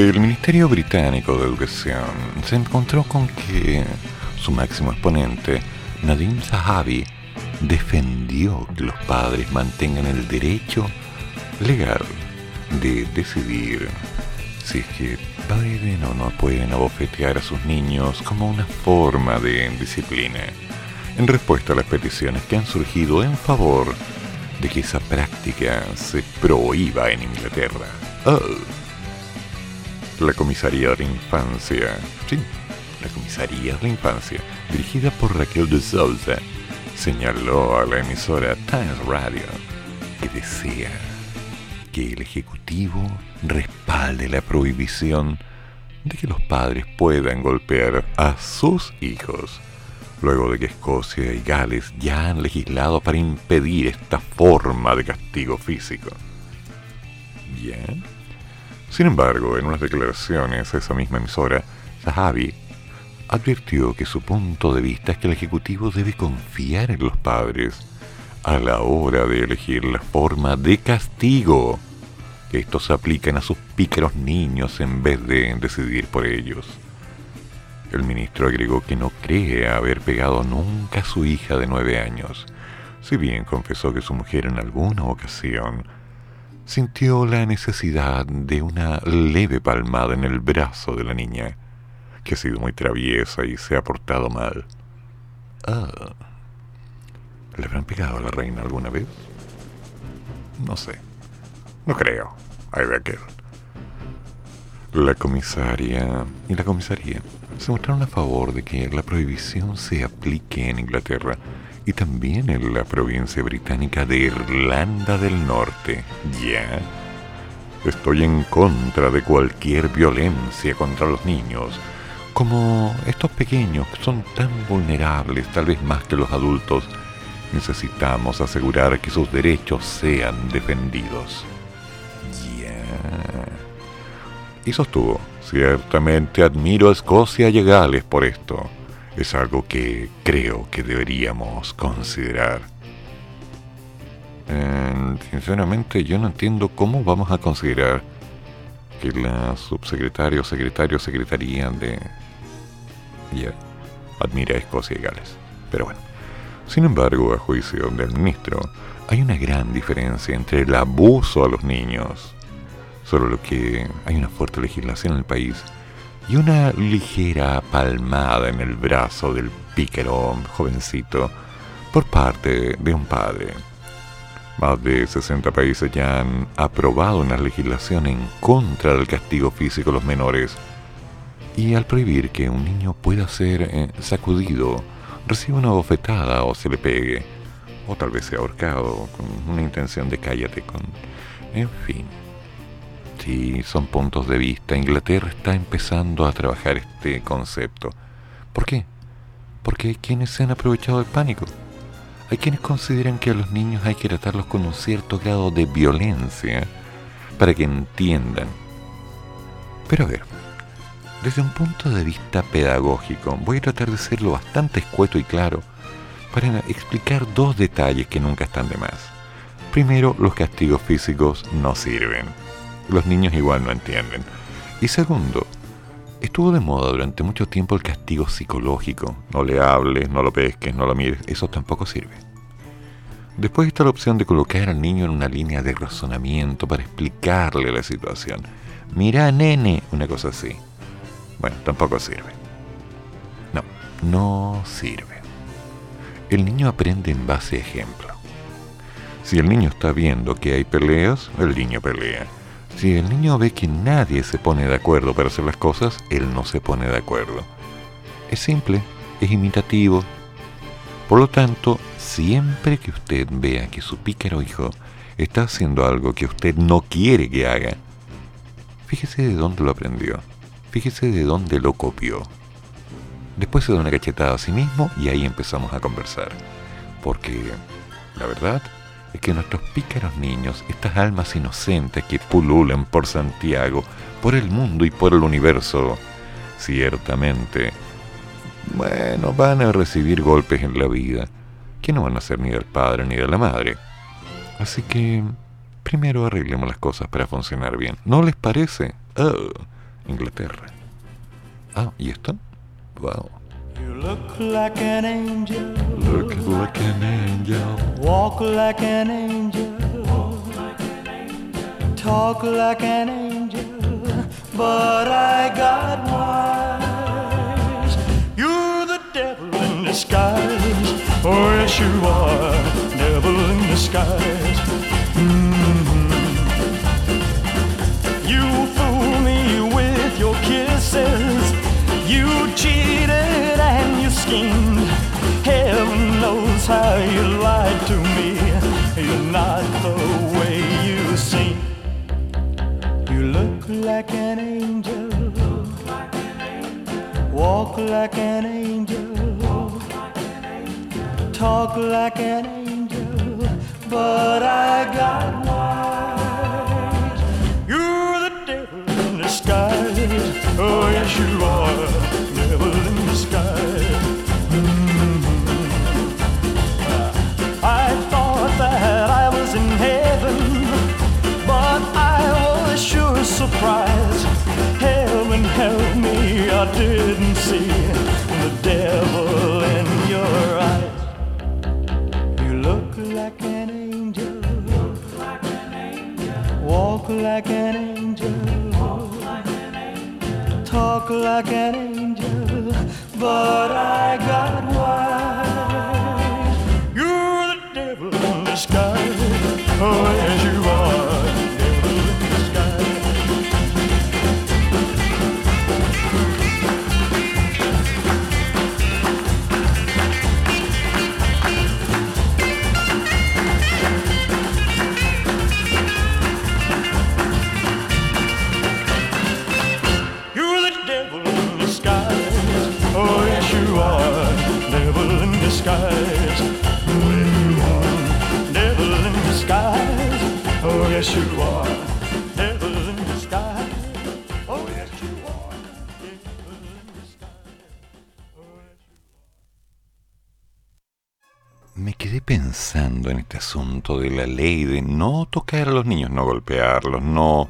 El Ministerio Británico de Educación se encontró con que su máximo exponente, Nadim Zahavi, defendió que los padres mantengan el derecho legal de decidir si es que pueden o no pueden abofetear a sus niños como una forma de disciplina, en respuesta a las peticiones que han surgido en favor de que esa práctica se prohíba en Inglaterra. Oh. La Comisaría de la Infancia, sí, la Comisaría de la Infancia, dirigida por Raquel de Souza, señaló a la emisora Times Radio que desea que el Ejecutivo respalde la prohibición de que los padres puedan golpear a sus hijos, luego de que Escocia y Gales ya han legislado para impedir esta forma de castigo físico. Bien. Sin embargo, en unas declaraciones a esa misma emisora, Zahavi advirtió que su punto de vista es que el Ejecutivo debe confiar en los padres a la hora de elegir la forma de castigo que estos apliquen a sus pícaros niños en vez de decidir por ellos. El ministro agregó que no cree haber pegado nunca a su hija de nueve años, si bien confesó que su mujer en alguna ocasión sintió la necesidad de una leve palmada en el brazo de la niña que ha sido muy traviesa y se ha portado mal. Ah. ¿Le habrán pegado a la reina alguna vez? No sé. No creo. Hay de aquel. La comisaria y la comisaría se mostraron a favor de que la prohibición se aplique en Inglaterra y también en la provincia británica de Irlanda del Norte. ¿Ya? Estoy en contra de cualquier violencia contra los niños como estos pequeños que son tan vulnerables, tal vez más que los adultos, necesitamos asegurar que sus derechos sean defendidos. Ya. Y sostuvo, ciertamente admiro a Escocia y a Gales por esto. Es algo que creo que deberíamos considerar. Eh, sinceramente yo no entiendo cómo vamos a considerar que la subsecretaria o secretario secretaría de ya admira a Escocia y Gales. Pero bueno, sin embargo, a juicio del ministro, hay una gran diferencia entre el abuso a los niños, solo lo que hay una fuerte legislación en el país, y una ligera palmada en el brazo del pícaro jovencito por parte de un padre. Más de 60 países ya han aprobado una legislación en contra del castigo físico a los menores. Y al prohibir que un niño pueda ser eh, sacudido, reciba una bofetada o se le pegue, o tal vez sea ahorcado con una intención de cállate con... En fin. Sí, son puntos de vista. Inglaterra está empezando a trabajar este concepto. ¿Por qué? Porque hay quienes se han aprovechado del pánico. Hay quienes consideran que a los niños hay que tratarlos con un cierto grado de violencia para que entiendan. Pero a ver, desde un punto de vista pedagógico, voy a tratar de serlo bastante escueto y claro para explicar dos detalles que nunca están de más. Primero, los castigos físicos no sirven. Los niños igual no entienden. Y segundo, estuvo de moda durante mucho tiempo el castigo psicológico. No le hables, no lo pesques, no lo mires. Eso tampoco sirve. Después está la opción de colocar al niño en una línea de razonamiento para explicarle la situación. Mira, nene, una cosa así. Bueno, tampoco sirve. No, no sirve. El niño aprende en base a ejemplo. Si el niño está viendo que hay peleas, el niño pelea. Si el niño ve que nadie se pone de acuerdo para hacer las cosas, él no se pone de acuerdo. Es simple, es imitativo. Por lo tanto, Siempre que usted vea que su pícaro hijo está haciendo algo que usted no quiere que haga, fíjese de dónde lo aprendió, fíjese de dónde lo copió. Después se da una cachetada a sí mismo y ahí empezamos a conversar. Porque la verdad es que nuestros pícaros niños, estas almas inocentes que pululan por Santiago, por el mundo y por el universo, ciertamente, bueno, van a recibir golpes en la vida que no van a ser ni del padre ni de la madre. Así que primero arreglemos las cosas para funcionar bien. ¿No les parece? Oh, Inglaterra. Ah, ¿y esto? Wow. You look like an angel. Look like an angel. Walk like an angel. Talk like an angel. But I got wise. You're the devil in disguise. Oh, yes, you are. Devil in disguise. Mm-hmm. You fool me with your kisses. You cheated and you schemed. How you lied to me. You're not the way you seem. You look like an angel. Walk like an angel. Talk like an angel. But I got wise. You're the devil in disguise. Oh, yes, you are. I didn't see the devil in your eyes. You look like an angel. Walk like an angel. Talk like an angel. But I got wise. You're the devil in disguise. Oh, yes, you Me quedé pensando en este asunto de la ley de no tocar a los niños, no golpearlos, no,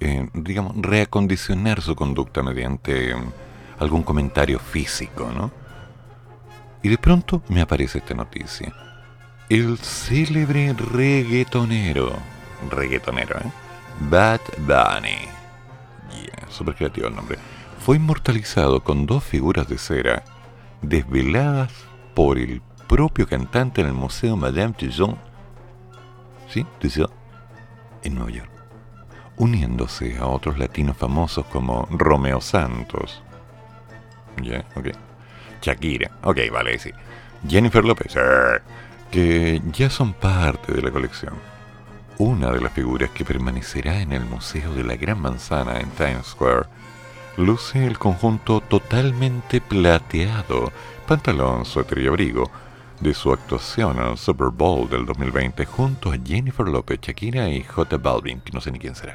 eh, digamos, reacondicionar su conducta mediante eh, algún comentario físico, ¿no? Y de pronto me aparece esta noticia. El célebre reggaetonero, reggaetonero, ¿eh? Bad Bunny, yeah, súper creativo el nombre, fue inmortalizado con dos figuras de cera desveladas por el propio cantante en el Museo Madame Tussauds, ¿sí? Tussauds, en Nueva York, uniéndose a otros latinos famosos como Romeo Santos, ya, ok, Shakira, ok, vale, sí, Jennifer López, eh, que ya son parte de la colección. Una de las figuras que permanecerá en el Museo de la Gran Manzana en Times Square luce el conjunto totalmente plateado, pantalón, suéter y abrigo, de su actuación en el Super Bowl del 2020 junto a Jennifer López, Shakira y J Balvin, que no sé ni quién será.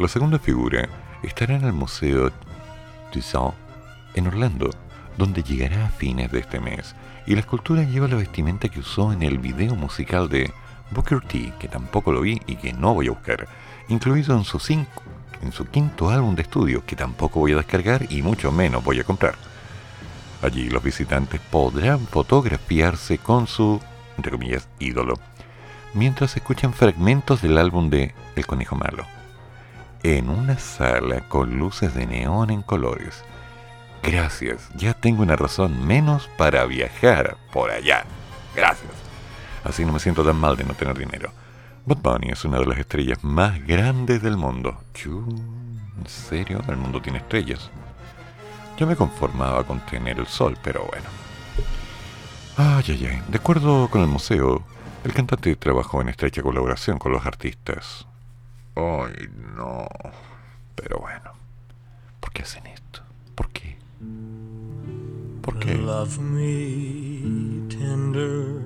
La segunda figura estará en el Museo Tussauds en Orlando, donde llegará a fines de este mes, y la escultura lleva la vestimenta que usó en el video musical de Booker T, que tampoco lo vi y que no voy a buscar, incluido en su, cinco, en su quinto álbum de estudio, que tampoco voy a descargar y mucho menos voy a comprar. Allí los visitantes podrán fotografiarse con su, entre comillas, ídolo, mientras escuchan fragmentos del álbum de El Conejo Malo, en una sala con luces de neón en colores. Gracias, ya tengo una razón menos para viajar por allá. Gracias. Así no me siento tan mal de no tener dinero. Bad Bunny es una de las estrellas más grandes del mundo. ¿En serio? El mundo tiene estrellas. Yo me conformaba con tener el sol, pero bueno. Ay, ay, ay. De acuerdo con el museo, el cantante trabajó en estrecha colaboración con los artistas. Ay, no. Pero bueno. ¿Por qué hacen esto? ¿Por qué? ¿Por qué? Love me tender,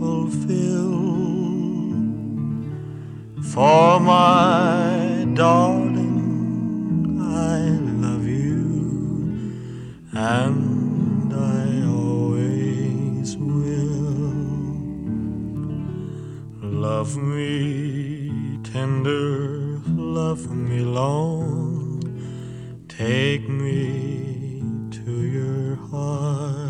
fulfill. For my darling, I love you, and I always will. Love me tender, love me long, take me to your heart.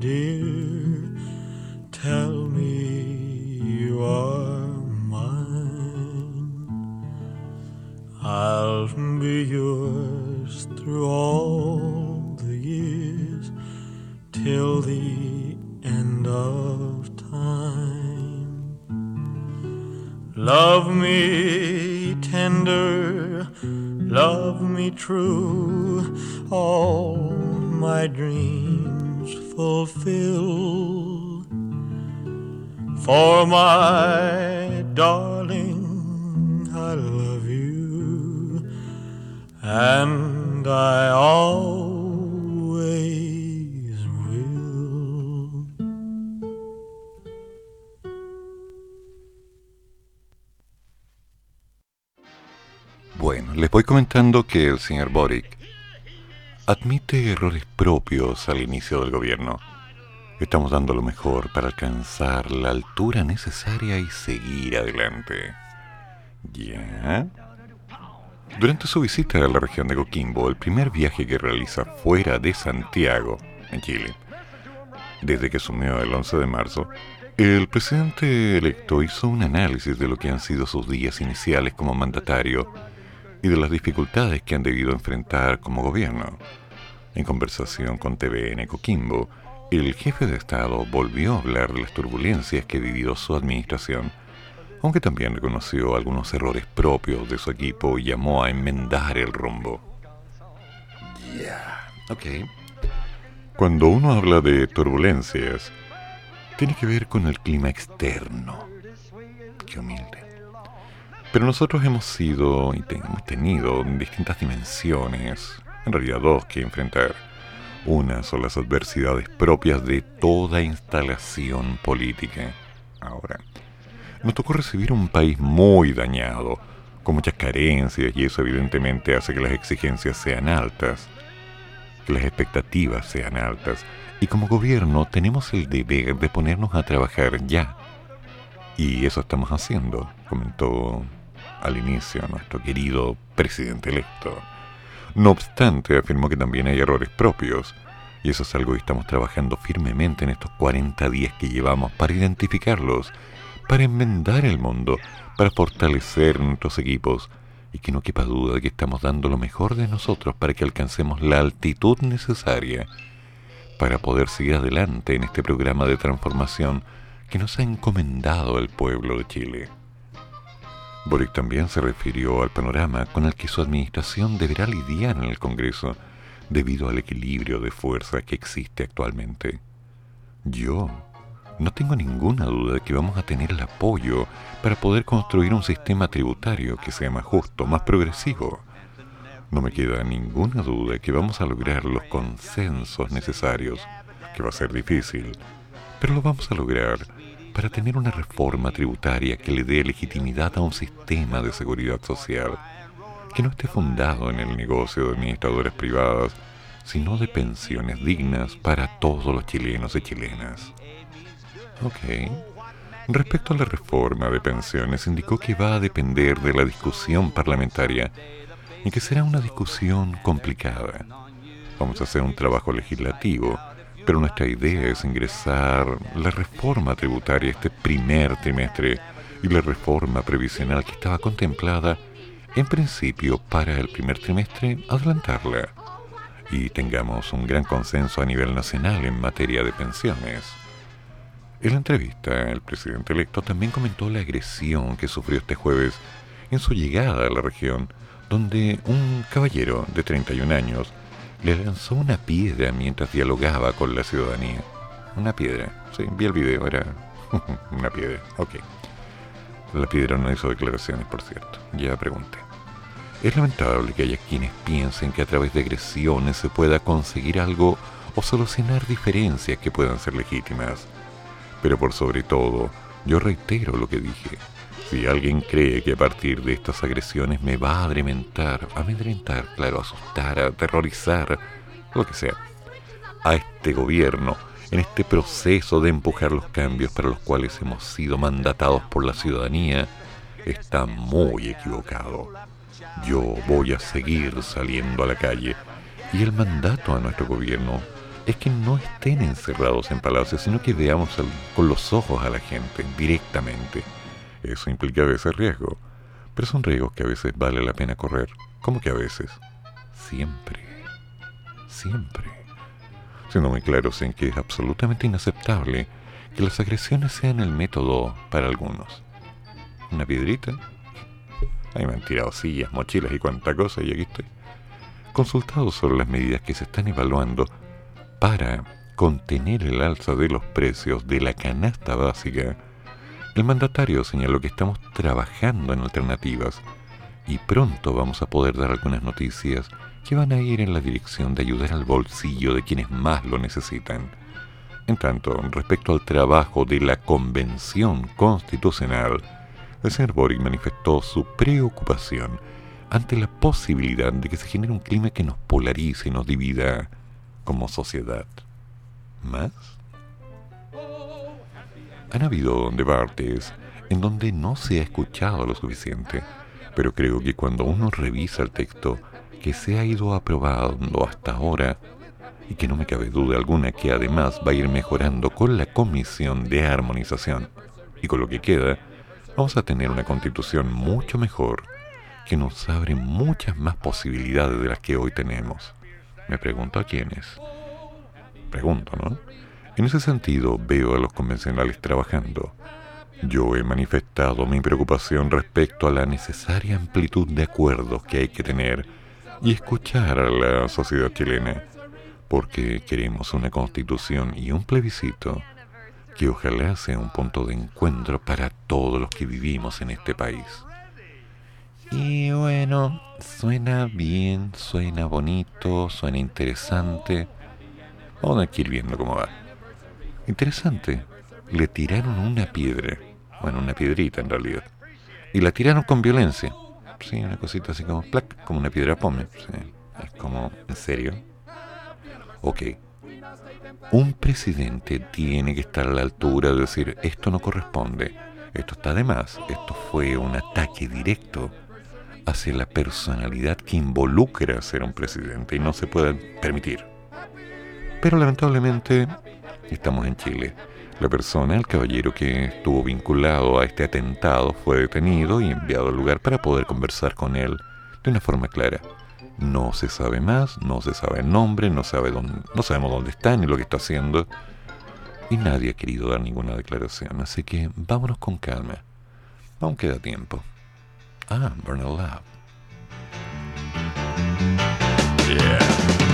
dear, tell me you are mine. I'll be yours through all the years till the end of time. Love me tender, love me true, all my dreams fulfill. For my darling, I love you, and I always will. Bueno, les voy comentando que el señor Boric admite errores propios al inicio del gobierno. Estamos dando lo mejor para alcanzar la altura necesaria y seguir adelante. ¿Ya? Durante su visita a la región de Coquimbo, el primer viaje que realiza fuera de Santiago, en Chile, desde que asumió el 11 de marzo, el presidente electo hizo un análisis de lo que han sido sus días iniciales como mandatario y de las dificultades que han debido enfrentar como gobierno. En conversación con TVN Coquimbo, el jefe de Estado volvió a hablar de las turbulencias que ha vivido su administración, aunque también reconoció algunos errores propios de su equipo y llamó a enmendar el rumbo. Ya, ok. Cuando uno habla de turbulencias, tiene que ver con el clima externo. Qué humilde. Pero nosotros hemos sido y hemos tenido distintas dimensiones, en realidad dos que enfrentar. Una son las adversidades propias de toda instalación política. Ahora, nos tocó recibir un país muy dañado, con muchas carencias, y eso evidentemente hace que las exigencias sean altas, que las expectativas sean altas, y como gobierno tenemos el deber de ponernos a trabajar ya. Y eso estamos haciendo, comentó al inicio nuestro querido presidente electo. No obstante, afirmó que también hay errores propios, y eso es algo que estamos trabajando firmemente en estos 40 días que llevamos para identificarlos, para enmendar el mundo, para fortalecer nuestros equipos, y que no quepa duda de que estamos dando lo mejor de nosotros para que alcancemos la altitud necesaria para poder seguir adelante en este programa de transformación que nos ha encomendado el pueblo de Chile. Boric también se refirió al panorama con el que su administración deberá lidiar en el Congreso debido al equilibrio de fuerza que existe actualmente. Yo no tengo ninguna duda de que vamos a tener el apoyo para poder construir un sistema tributario que sea más justo, más progresivo. No me queda ninguna duda de que vamos a lograr los consensos necesarios, que va a ser difícil, pero lo vamos a lograr para tener una reforma tributaria que le dé legitimidad a un sistema de seguridad social que no esté fundado en el negocio de administradoras privadas, sino de pensiones dignas para todos los chilenos y chilenas. Ok. Respecto a la reforma de pensiones, indicó que va a depender de la discusión parlamentaria y que será una discusión complicada. Vamos a hacer un trabajo legislativo pero nuestra idea es ingresar la reforma tributaria este primer trimestre y la reforma previsional que estaba contemplada en principio para el primer trimestre adelantarla y tengamos un gran consenso a nivel nacional en materia de pensiones. En la entrevista, el presidente electo también comentó la agresión que sufrió este jueves en su llegada a la región, donde un caballero de 31 años le lanzó una piedra mientras dialogaba con la ciudadanía. Una piedra. Sí, vi el video, era una piedra. Ok. La piedra no hizo declaraciones, por cierto. Ya pregunté. Es lamentable que haya quienes piensen que a través de agresiones se pueda conseguir algo o solucionar diferencias que puedan ser legítimas. Pero por sobre todo, yo reitero lo que dije. Si alguien cree que a partir de estas agresiones me va a amedrentar, amedrentar, claro, asustar, aterrorizar, lo que sea, a este gobierno, en este proceso de empujar los cambios para los cuales hemos sido mandatados por la ciudadanía, está muy equivocado. Yo voy a seguir saliendo a la calle y el mandato a nuestro gobierno es que no estén encerrados en palacios, sino que veamos con los ojos a la gente directamente eso implica a veces riesgo, pero son riesgos que a veces vale la pena correr. ¿Cómo que a veces? Siempre. Siempre. Siendo muy claros en que es absolutamente inaceptable que las agresiones sean el método para algunos. Una piedrita. Ahí me han tirado sillas, mochilas y cuanta cosa y aquí estoy. Consultado sobre las medidas que se están evaluando para contener el alza de los precios de la canasta básica, el mandatario señaló que estamos trabajando en alternativas y pronto vamos a poder dar algunas noticias que van a ir en la dirección de ayudar al bolsillo de quienes más lo necesitan. En tanto, respecto al trabajo de la Convención Constitucional, el señor Boric manifestó su preocupación ante la posibilidad de que se genere un clima que nos polarice y nos divida como sociedad. ¿Más? Han habido debates en donde no se ha escuchado lo suficiente, pero creo que cuando uno revisa el texto que se ha ido aprobando hasta ahora, y que no me cabe duda alguna que además va a ir mejorando con la comisión de armonización, y con lo que queda, vamos a tener una constitución mucho mejor, que nos abre muchas más posibilidades de las que hoy tenemos. Me pregunto a quiénes. Pregunto, ¿no? En ese sentido, veo a los convencionales trabajando. Yo he manifestado mi preocupación respecto a la necesaria amplitud de acuerdos que hay que tener y escuchar a la sociedad chilena, porque queremos una constitución y un plebiscito que ojalá sea un punto de encuentro para todos los que vivimos en este país. Y bueno, suena bien, suena bonito, suena interesante. Vamos a ir viendo cómo va. Interesante. Le tiraron una piedra. Bueno, una piedrita en realidad. Y la tiraron con violencia. Sí, una cosita así como plac, como una piedra pome. Es como, ¿en serio? Ok. Un presidente tiene que estar a la altura de decir, esto no corresponde, esto está de más, esto fue un ataque directo hacia la personalidad que involucra ser un presidente y no se puede permitir. Pero lamentablemente Estamos en Chile. La persona, el caballero que estuvo vinculado a este atentado, fue detenido y enviado al lugar para poder conversar con él de una forma clara. No se sabe más, no se sabe el nombre, no, sabe dónde, no sabemos dónde está ni lo que está haciendo. Y nadie ha querido dar ninguna declaración, así que vámonos con calma. Aún queda tiempo. Ah, Burn Love. Yeah.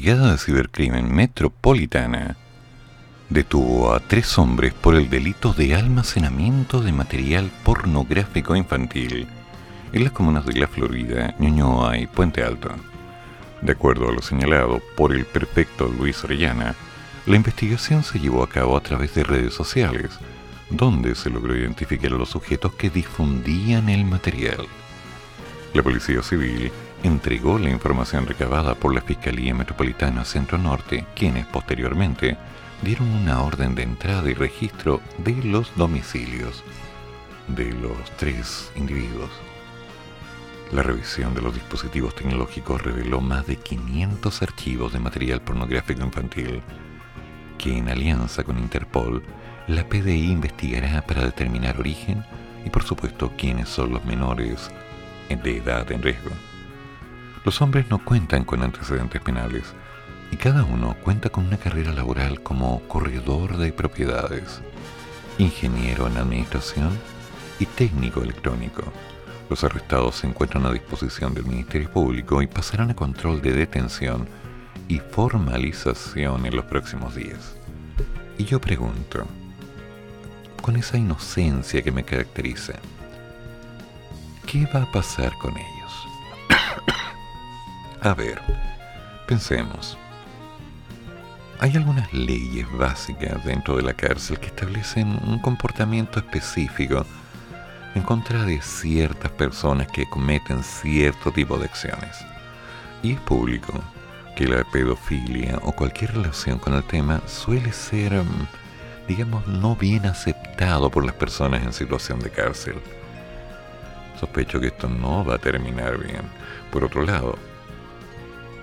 Brigada de Cibercrimen Metropolitana detuvo a tres hombres por el delito de almacenamiento de material pornográfico infantil en las comunas de La Florida, Ñuñoa y Puente Alto. De acuerdo a lo señalado por el prefecto Luis Orellana, la investigación se llevó a cabo a través de redes sociales, donde se logró identificar a los sujetos que difundían el material. La Policía Civil entregó la información recabada por la Fiscalía Metropolitana Centro Norte, quienes posteriormente dieron una orden de entrada y registro de los domicilios de los tres individuos. La revisión de los dispositivos tecnológicos reveló más de 500 archivos de material pornográfico infantil que en alianza con Interpol, la PDI investigará para determinar origen y por supuesto quiénes son los menores de edad en riesgo. Los hombres no cuentan con antecedentes penales y cada uno cuenta con una carrera laboral como corredor de propiedades, ingeniero en administración y técnico electrónico. Los arrestados se encuentran a disposición del Ministerio Público y pasarán a control de detención y formalización en los próximos días. Y yo pregunto, con esa inocencia que me caracteriza, ¿qué va a pasar con ellos? A ver, pensemos. Hay algunas leyes básicas dentro de la cárcel que establecen un comportamiento específico en contra de ciertas personas que cometen cierto tipo de acciones. Y es público que la pedofilia o cualquier relación con el tema suele ser, mm, digamos, no bien aceptado por las personas en situación de cárcel. Sospecho que esto no va a terminar bien. Por otro lado,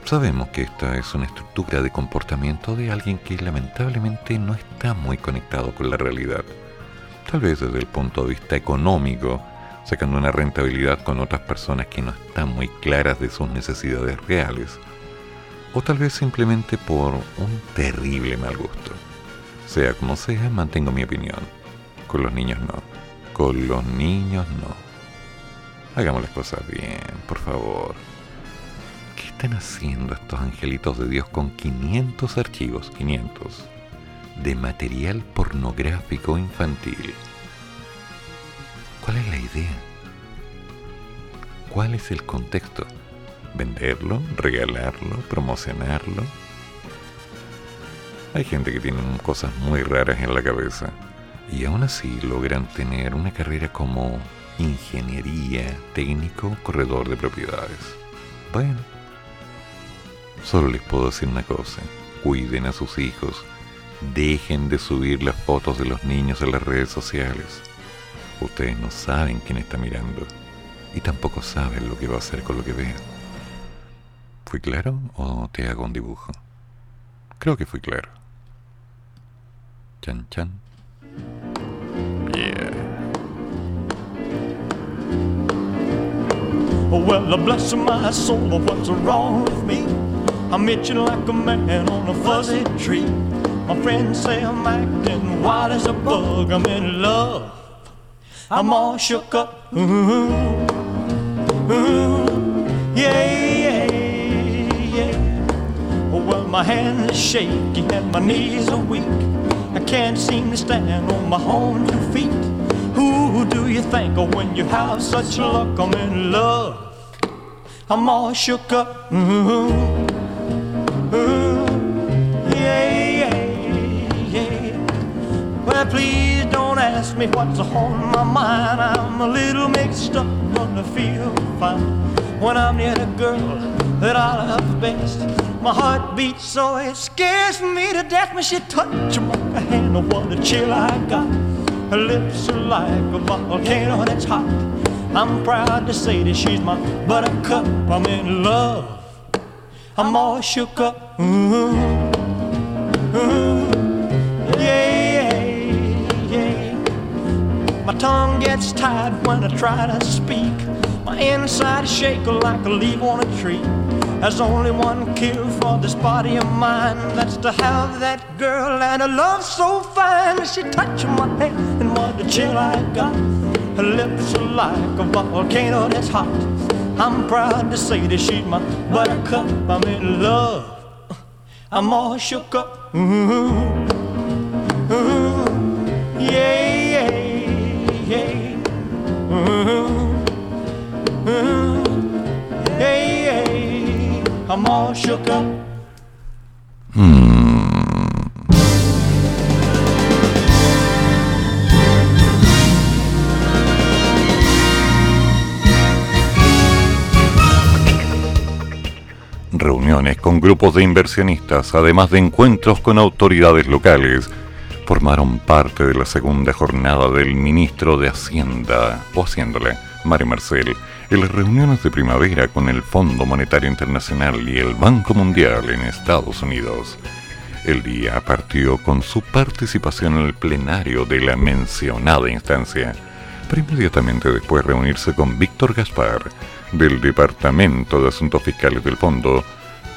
sabemos que esta es una estructura de comportamiento de alguien que lamentablemente no está muy conectado con la realidad. Tal vez desde el punto de vista económico, sacando una rentabilidad con otras personas que no están muy claras de sus necesidades reales o tal vez simplemente por un terrible mal gusto. Sea como sea, mantengo mi opinión. Con los niños no. Con los niños no. Hagamos las cosas bien, por favor. ¿Qué están haciendo estos angelitos de Dios con 500 archivos, 500, de material pornográfico infantil? ¿Cuál es la idea? ¿Cuál es el contexto? venderlo, regalarlo, promocionarlo. Hay gente que tiene cosas muy raras en la cabeza y aún así logran tener una carrera como ingeniería, técnico, corredor de propiedades. Bueno, solo les puedo decir una cosa, cuiden a sus hijos, dejen de subir las fotos de los niños en las redes sociales. Ustedes no saben quién está mirando y tampoco saben lo que va a hacer con lo que vean. ¿Fui claro o te hago un dibujo? Creo que fui claro. Chan chan. Oh, well, bless my soul, what's wrong with me? I'm itching like a man on a fuzzy tree. My friends say I'm acting wild as a bug. I'm in love. I'm all shook up. Ooh, ooh, yeah. Oh, well, my hands are shaky and my knees are weak. I can't seem to stand on my own two feet. Who do you think of when you have such luck? I'm in love. I'm all shook up. Ooh, ooh, yeah, yeah, yeah. Well, please don't ask me what's on my mind. I'm a little mixed up, but I feel fine when I'm near the girl that I love best. My heart beats so it scares me to death when she touches my hand. What a chill I got. Her lips are like a volcano that's hot. I'm proud to say that she's my buttercup. I'm in love. I'm all shook up. Ooh, ooh, yeah, yeah. My tongue gets tied when I try to speak. My inside is shaking like a leaf on a tree. There's only one cure for this body of mine. That's to have that girl and a love so fine. She touched my hand and what a chill I got. Her lips are like a volcano that's hot. I'm proud to say that she's my buttercup. I'm in love. I'm all shook up. Ooh, ooh, yeah, yeah, yeah. Ooh, ooh, Up. Reuniones con grupos de inversionistas, además de encuentros con autoridades locales, formaron parte de la segunda jornada del ministro de Hacienda, o Haciéndole, Mario Marcel, en las reuniones de primavera con el Fondo Monetario Internacional y el Banco Mundial en Estados Unidos. El día partió con su participación en el plenario de la mencionada instancia, para inmediatamente después reunirse con Víctor Gaspar, del Departamento de Asuntos Fiscales del Fondo,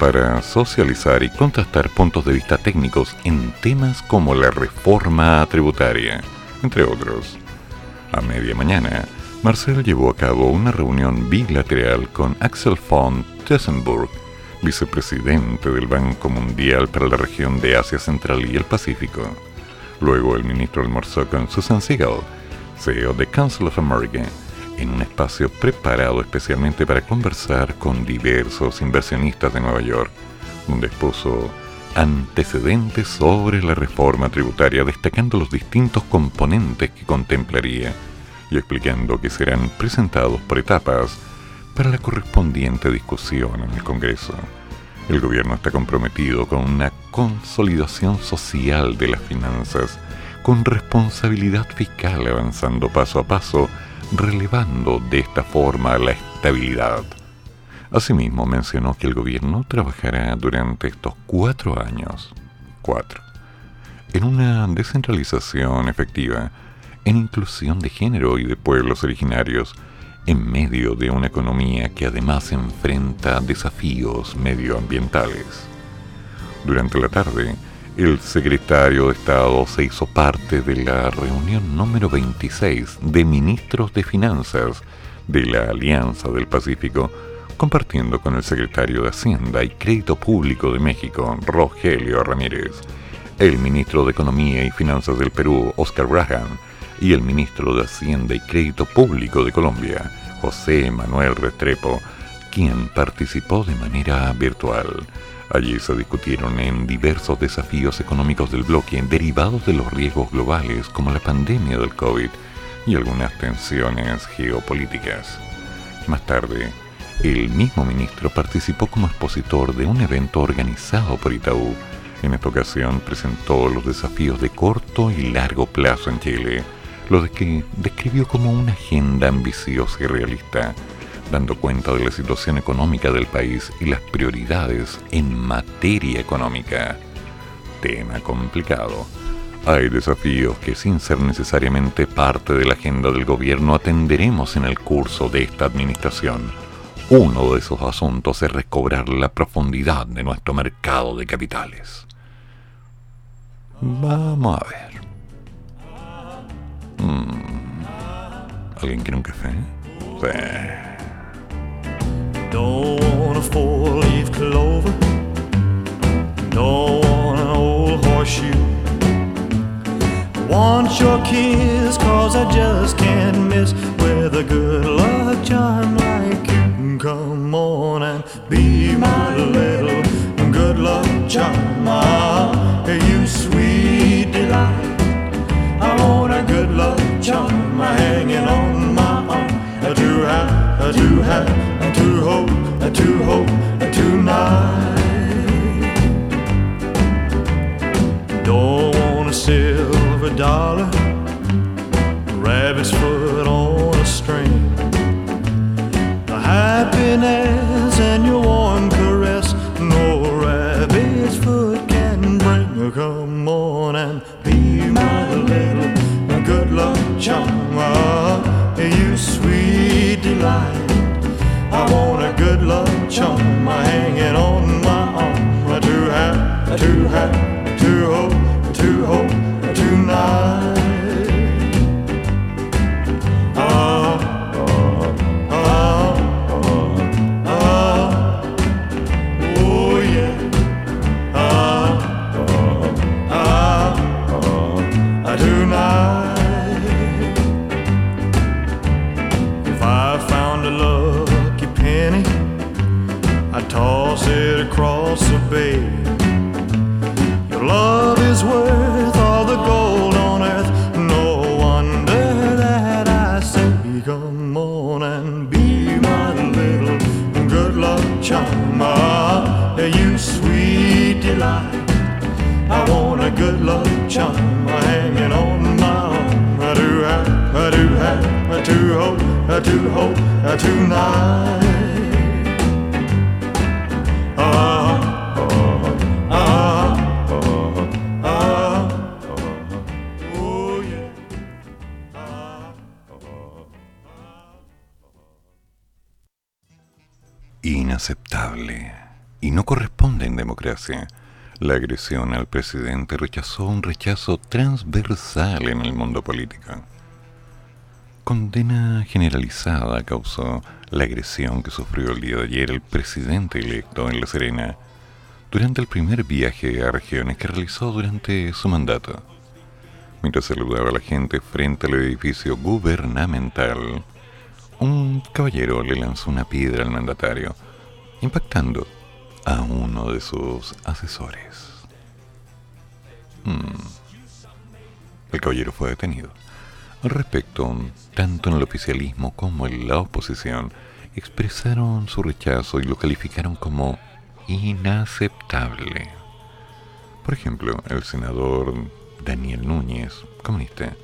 para socializar y contrastar puntos de vista técnicos en temas como la reforma tributaria, entre otros. A media mañana, Marcel llevó a cabo una reunión bilateral con Axel von Tessenburg, vicepresidente del Banco Mundial para la región de Asia Central y el Pacífico. Luego el ministro almorzó con Susan Siegel, CEO de Council of America, en un espacio preparado especialmente para conversar con diversos inversionistas de Nueva York, donde expuso antecedentes sobre la reforma tributaria, destacando los distintos componentes que contemplaría y explicando que serán presentados por etapas para la correspondiente discusión en el Congreso. El gobierno está comprometido con una consolidación social de las finanzas, con responsabilidad fiscal avanzando paso a paso relevando de esta forma la estabilidad. Asimismo mencionó que el gobierno trabajará durante estos cuatro años, cuatro, en una descentralización efectiva, en inclusión de género y de pueblos originarios, en medio de una economía que además enfrenta desafíos medioambientales. Durante la tarde, el secretario de Estado se hizo parte de la reunión número 26 de ministros de Finanzas de la Alianza del Pacífico, compartiendo con el secretario de Hacienda y Crédito Público de México, Rogelio Ramírez, el ministro de Economía y Finanzas del Perú, Oscar Graham, y el ministro de Hacienda y Crédito Público de Colombia, José Manuel Restrepo, quien participó de manera virtual. Allí se discutieron en diversos desafíos económicos del bloque derivados de los riesgos globales como la pandemia del COVID y algunas tensiones geopolíticas. Más tarde, el mismo ministro participó como expositor de un evento organizado por Itaú. En esta ocasión presentó los desafíos de corto y largo plazo en Chile, lo que describió como una agenda ambiciosa y realista dando cuenta de la situación económica del país y las prioridades en materia económica. Tema complicado. Hay desafíos que sin ser necesariamente parte de la agenda del gobierno atenderemos en el curso de esta administración. Uno de esos asuntos es recobrar la profundidad de nuestro mercado de capitales. Vamos a ver. Mm. ¿Alguien quiere un café? Sí. Don't want a four leaf clover. Don't want an old horseshoe. Want your kiss, cause I just can't miss with a good luck charm like you. Come on and be my little good luck charm. Luck charm hanging on my arm. To have, to have to hope, to hope tonight. Don't want a silver dollar, rabbit's foot on a string. The happiness and your warm caress, no rabbit's foot can bring. Come on and be my little luck charm, you sweet delight. I want a good love chum hanging on my arm. To have, to have, to hope, to hope tonight. Across the bay. Your love is worth all the gold on earth. No wonder that I say, come on and be my little good luck charm. Ah, you sweet delight. I want a good luck charm hanging on my arm. I do have, I do have, I do hope, I do hope, I tonight. Ah, Y no corresponde en democracia. La agresión al presidente rechazó un rechazo transversal en el mundo político. Condena generalizada causó la agresión que sufrió el día de ayer el presidente electo en La Serena durante el primer viaje a regiones que realizó durante su mandato. Mientras saludaba a la gente frente al edificio gubernamental, un caballero le lanzó una piedra al mandatario, impactando a uno de sus asesores. Hmm. El caballero fue detenido. Al respecto, tanto en el oficialismo como en la oposición expresaron su rechazo y lo calificaron como inaceptable. Por ejemplo, el senador Daniel Núñez, comunista,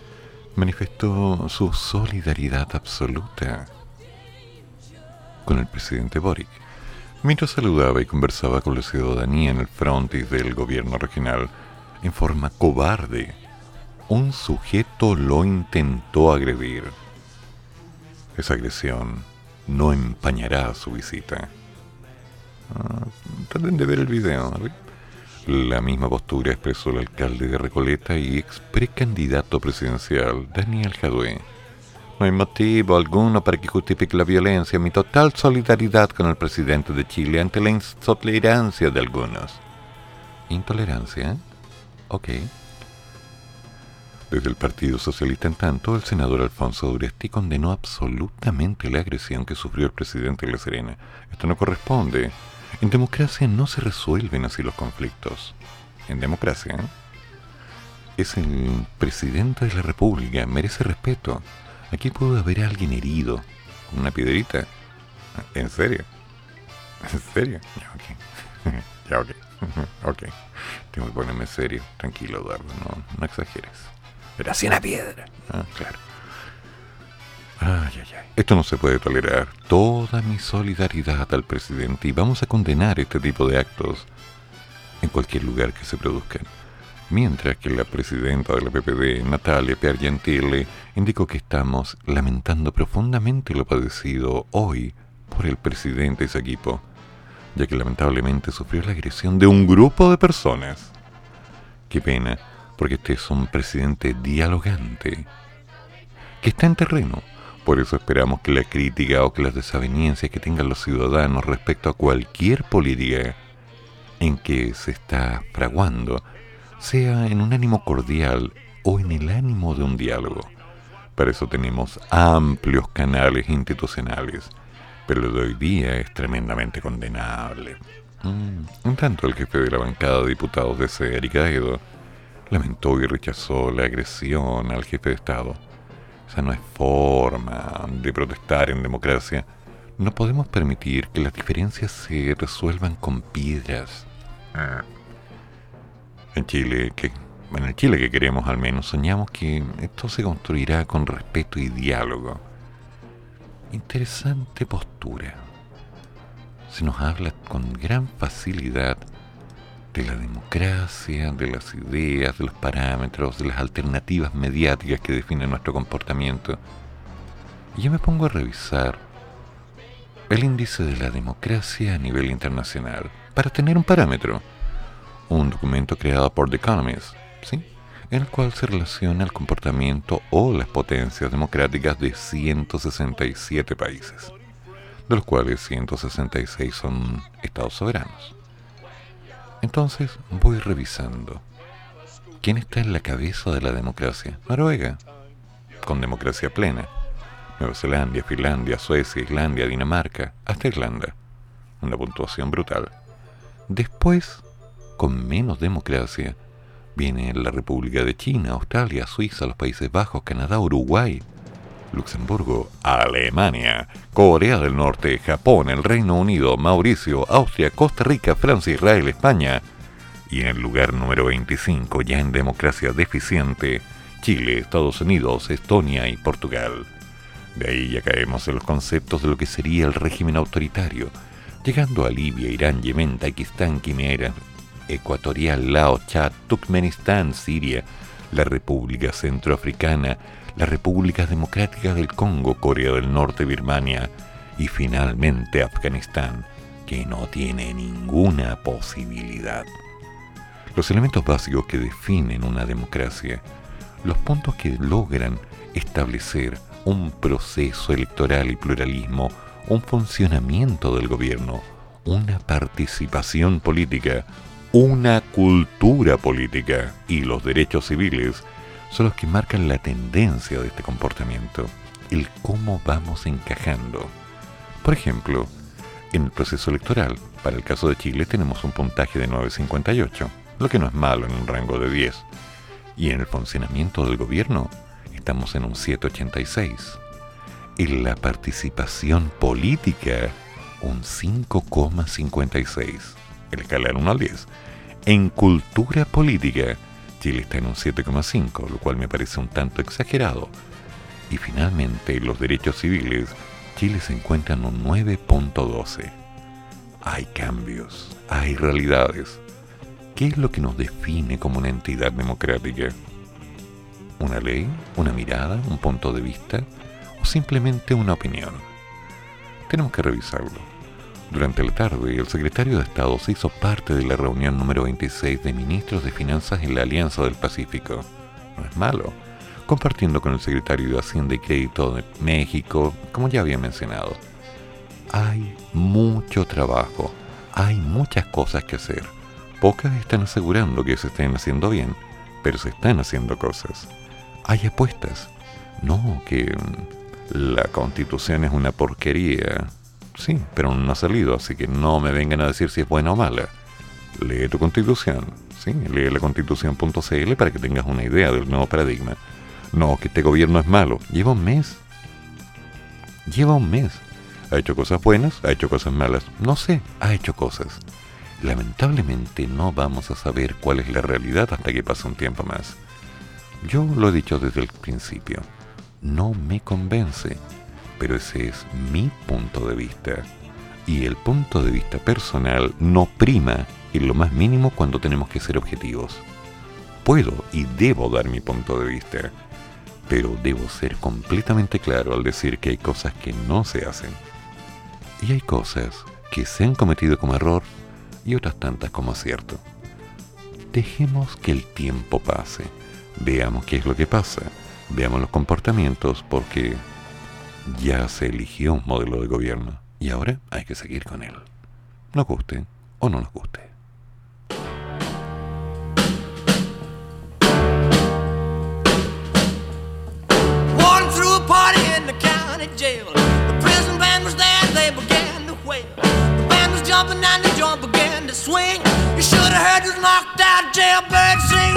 manifestó su solidaridad absoluta con el presidente Boric, mientras saludaba y conversaba con la ciudadanía en el frontis del gobierno regional en forma cobarde. Un sujeto lo intentó agredir. Esa agresión no empañará su visita. Ah, traten de ver el video. La misma postura expresó el alcalde de Recoleta y ex precandidato presidencial Daniel Jadue. No hay motivo alguno para que justifique la violencia. Mi total solidaridad con el presidente de Chile ante la intolerancia de algunos. ¿Intolerancia? Ok. Desde el Partido Socialista, en tanto, el senador Alfonso Duresti condenó absolutamente la agresión que sufrió el presidente de La Serena. Esto no corresponde. En democracia no se resuelven así los conflictos. En democracia ¿eh? es el presidente de la República, merece respeto. Aquí puede haber alguien herido con una piedrita. ¿En serio? ¿En serio? Ya, ok. ya, ok. ok. Tengo que ponerme serio. Tranquilo, Eduardo. No, no exageres. Pero así una piedra. Ah, claro. Ay, ay, ay. Esto no se puede tolerar. Toda mi solidaridad al presidente y vamos a condenar este tipo de actos en cualquier lugar que se produzcan. Mientras que la presidenta de la PPD, Natalia Piergentile, indicó que estamos lamentando profundamente lo padecido hoy por el presidente y su equipo, ya que lamentablemente sufrió la agresión de un grupo de personas. Qué pena, porque este es un presidente dialogante, que está en terreno. Por eso esperamos que la crítica o que las desavenencias que tengan los ciudadanos respecto a cualquier política en que se está fraguando sea en un ánimo cordial o en el ánimo de un diálogo. Para eso tenemos amplios canales institucionales, pero lo de hoy día es tremendamente condenable. Mm, En tanto, el jefe de la bancada de diputados de ese, Eric Aedo, lamentó y rechazó la agresión al jefe de Estado. Esa no es forma de protestar en democracia. No podemos permitir que las diferencias se resuelvan con piedras. En Chile, que, en el Chile que queremos al menos, soñamos que esto se construirá con respeto y diálogo. Interesante postura. Se nos habla con gran facilidad de la democracia, de las ideas, de los parámetros, de las alternativas mediáticas que definen nuestro comportamiento. Y yo me pongo a revisar el índice de la democracia a nivel internacional para tener un parámetro. Un documento creado por The Economist, ¿sí? en el cual se relaciona el comportamiento o las potencias democráticas de 167 países, de los cuales 166 son estados soberanos. Entonces voy revisando. ¿Quién está en la cabeza de la democracia? Noruega, con democracia plena. Nueva Zelanda, Finlandia, Suecia, Islandia, Dinamarca, hasta Irlanda. Una puntuación brutal. Después, con menos democracia, viene la República de China, Australia, Suiza, los Países Bajos, Canadá, Uruguay, Luxemburgo, Alemania, Corea del Norte, Japón, el Reino Unido, Mauricio, Austria, Costa Rica, Francia, Israel, España. Y en el lugar número 25, ya en democracia deficiente, Chile, Estados Unidos, Estonia y Portugal. De ahí ya caemos en los conceptos de lo que sería el régimen autoritario, llegando a Libia, Irán, Yemen, Pakistán, Quimera, Ecuatorial, Laos, Chad, Turkmenistán, Siria, la República Centroafricana, la República Democrática del Congo, Corea del Norte, Birmania y finalmente Afganistán, que no tiene ninguna posibilidad. Los elementos básicos que definen una democracia, los puntos que logran establecer un proceso electoral y pluralismo, un funcionamiento del gobierno, una participación política, una cultura política y los derechos civiles son los que marcan la tendencia de este comportamiento, el cómo vamos encajando. Por ejemplo, en el proceso electoral, para el caso de Chile tenemos un puntaje de 9.58, lo que no es malo en un rango de 10. Y en el funcionamiento del gobierno estamos en un 7.86. En la participación política, un 5,56. El escala 1 al 10. En cultura política, Chile está en un 7,5, lo cual me parece un tanto exagerado. Y finalmente, los derechos civiles, Chile se encuentra en un 9.12. Hay cambios, hay realidades. ¿Qué es lo que nos define como una entidad democrática? ¿Una ley? ¿Una mirada? ¿Un punto de vista? ¿O simplemente una opinión? Tenemos que revisarlo. Durante la tarde, el secretario de Estado se hizo parte de la reunión número 26 de ministros de Finanzas en la Alianza del Pacífico. No es malo. Compartiendo con el secretario de Hacienda y Crédito de México, como ya había mencionado. Hay mucho trabajo, hay muchas cosas que hacer. Pocas están asegurando que se estén haciendo bien, pero se están haciendo cosas. Hay apuestas. No, que mm, la constitución es una porquería, Sí, pero no ha salido, así que no me vengan a decir si es buena o mala. Lee tu constitución, sí, lee la constitución.cl para que tengas una idea del nuevo paradigma. No, que este gobierno es malo. Lleva un mes. Lleva un mes. ¿Ha hecho cosas buenas? ¿Ha hecho cosas malas? No sé, ha hecho cosas. Lamentablemente no vamos a saber cuál es la realidad hasta que pase un tiempo más. Yo lo he dicho desde el principio. No me convence pero ese es mi punto de vista. Y el punto de vista personal no prima en lo más mínimo cuando tenemos que ser objetivos. Puedo y debo dar mi punto de vista, pero debo ser completamente claro al decir que hay cosas que no se hacen. Y hay cosas que se han cometido como error y otras tantas como acierto. Dejemos que el tiempo pase, veamos qué es lo que pasa, veamos los comportamientos, porque ya se eligió un modelo de gobierno y ahora hay que seguir con él. Nos guste o no nos guste. Swing. You should have heard knocked sing,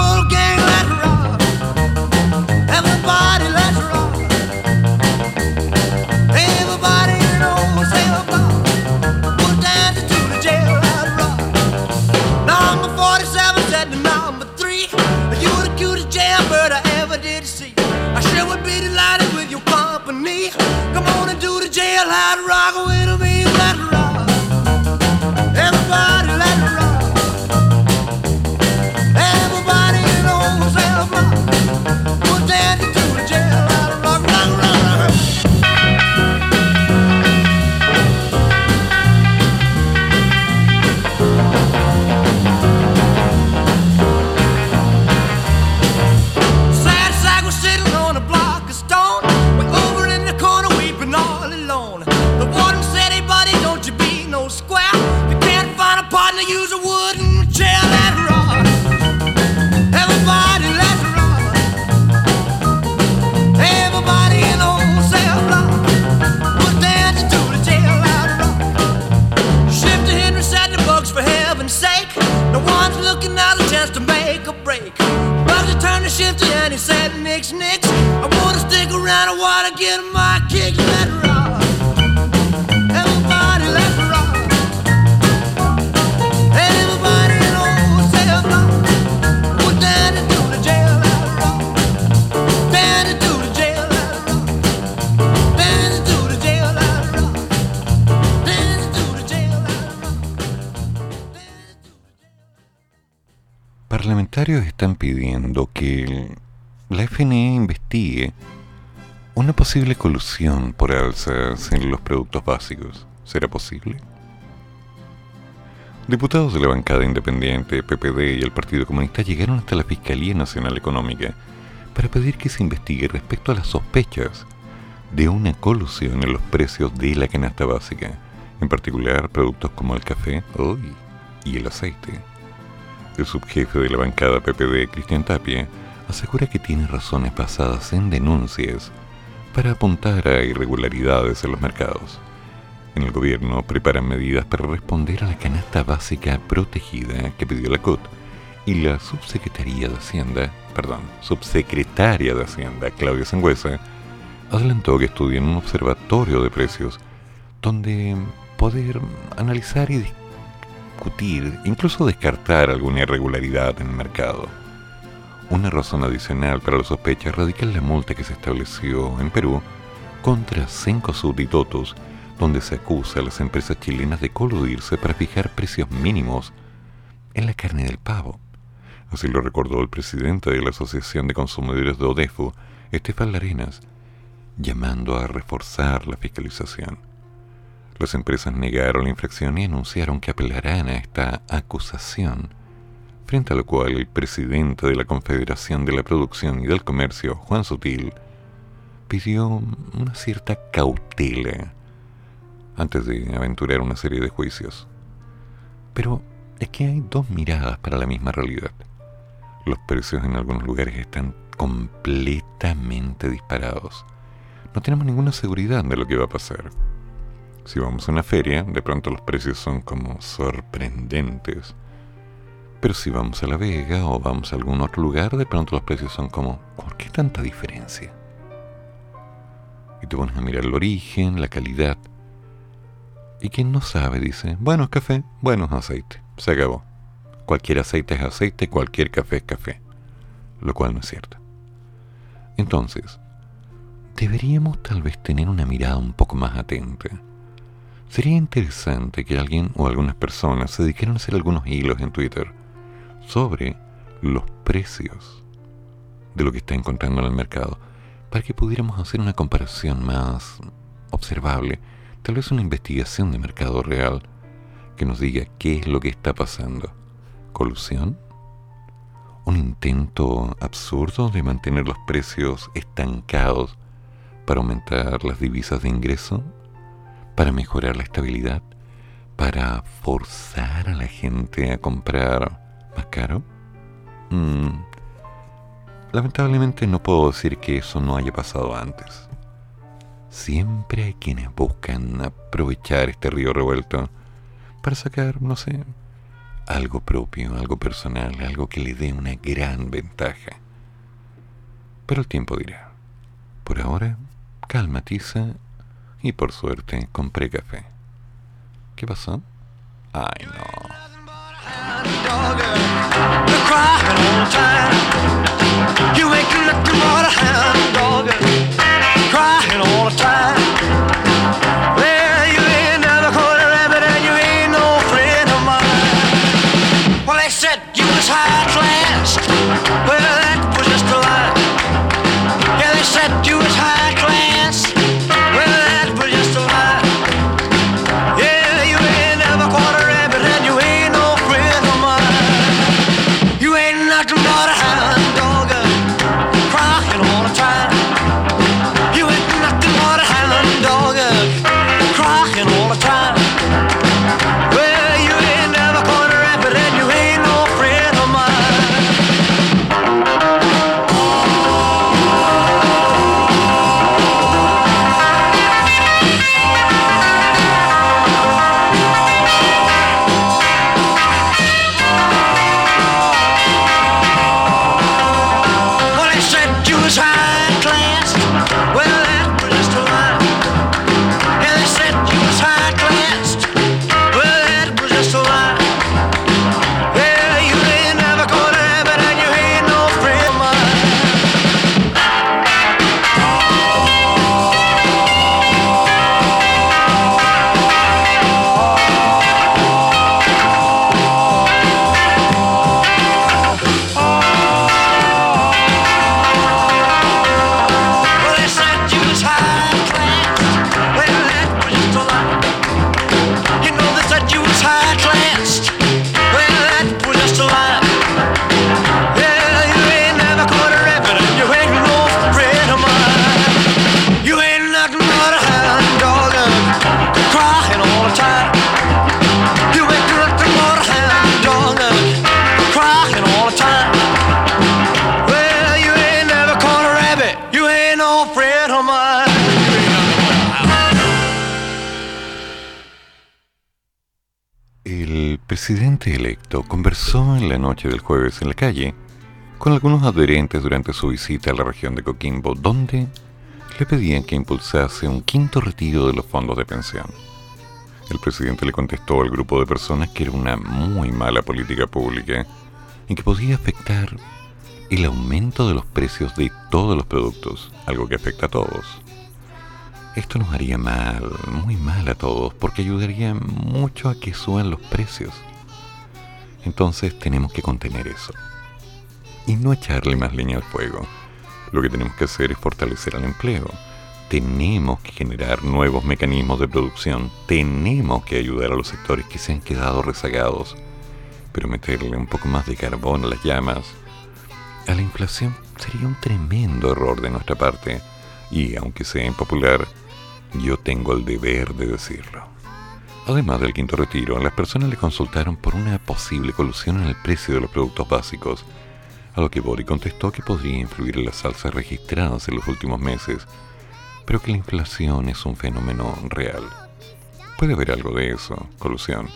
Come on and do the jailhouse rock with FNE investigue una posible colusión por alzas en los productos básicos. ¿Será posible? Diputados de la bancada independiente, PPD y el Partido Comunista llegaron hasta la Fiscalía Nacional Económica para pedir que se investigue respecto a las sospechas de una colusión en los precios de la canasta básica, en particular productos como el café y el aceite. El subjefe de la bancada PPD, Cristian Tapia, asegura que tiene razones basadas en denuncias para apuntar a irregularidades en los mercados. En el gobierno preparan medidas para responder a la canasta básica protegida que pidió la CUT y la subsecretaría de Hacienda, perdón, subsecretaria de Hacienda, Claudia Sangüesa, adelantó que estudian un observatorio de precios donde poder analizar y discutir, incluso descartar alguna irregularidad en el mercado. Una razón adicional para la sospecha radica en la multa que se estableció en Perú contra cinco subditotos, donde se acusa a las empresas chilenas de coludirse para fijar precios mínimos en la carne del pavo. Así lo recordó el presidente de la Asociación de Consumidores de Odefo, Estefan Larenas, llamando a reforzar la fiscalización. Las empresas negaron la infracción y anunciaron que apelarán a esta acusación, frente a lo cual el presidente de la Confederación de la Producción y del Comercio, Juan Sutil, pidió una cierta cautela antes de aventurar una serie de juicios. Pero es que hay dos miradas para la misma realidad. Los precios en algunos lugares están completamente disparados. No tenemos ninguna seguridad de lo que va a pasar. Si vamos a una feria, de pronto los precios son como sorprendentes. Pero si vamos a La Vega o vamos a algún otro lugar, de pronto los precios son como, ¿por qué tanta diferencia? Y te pones a mirar el origen, la calidad. Y quien no sabe dice, bueno es café, bueno es aceite. Se acabó. Cualquier aceite es aceite, cualquier café es café. Lo cual no es cierto. Entonces, deberíamos tal vez tener una mirada un poco más atenta. Sería interesante que alguien o algunas personas se dedicaran a hacer algunos hilos en Twitter sobre los precios de lo que está encontrando en el mercado para que pudiéramos hacer una comparación más observable, tal vez una investigación de mercado real que nos diga qué es lo que está pasando. ¿Colusión? ¿Un intento absurdo de mantener los precios estancados para aumentar las divisas de ingreso? ¿Para mejorar la estabilidad? ¿Para forzar a la gente a comprar más caro? Mm, lamentablemente no puedo decir que eso no haya pasado antes. Siempre hay quienes buscan aprovechar este río revuelto para sacar, no sé, algo propio, algo personal, algo que le dé una gran ventaja. Pero el tiempo dirá. Por ahora, calma, tiza, y por suerte compré café. ¿Qué pasó? Ay, no. You ain't nothing but a hound dog. Crying all the time. Noche del jueves en la calle con algunos adherentes durante su visita a la región de Coquimbo, donde le pedían que impulsase un quinto retiro de los fondos de pensión. El presidente le contestó al grupo de personas que era una muy mala política pública y que podía afectar el aumento de los precios de todos los productos, algo que afecta a todos. Esto nos haría mal, muy mal a todos, porque ayudaría mucho a que suban los precios. Entonces tenemos que contener eso. Y no echarle más leña al fuego. Lo que tenemos que hacer es fortalecer el empleo. Tenemos que generar nuevos mecanismos de producción. Tenemos que ayudar a los sectores que se han quedado rezagados. Pero meterle un poco más de carbón a las llamas a la inflación sería un tremendo error de nuestra parte. Y aunque sea impopular, yo tengo el deber de decirlo. Además del quinto retiro, las personas le consultaron por una posible colusión en el precio de los productos básicos, a lo que Bori contestó que podría influir en las alzas registradas en los últimos meses, pero que la inflación es un fenómeno real. Puede haber algo de eso, colusión,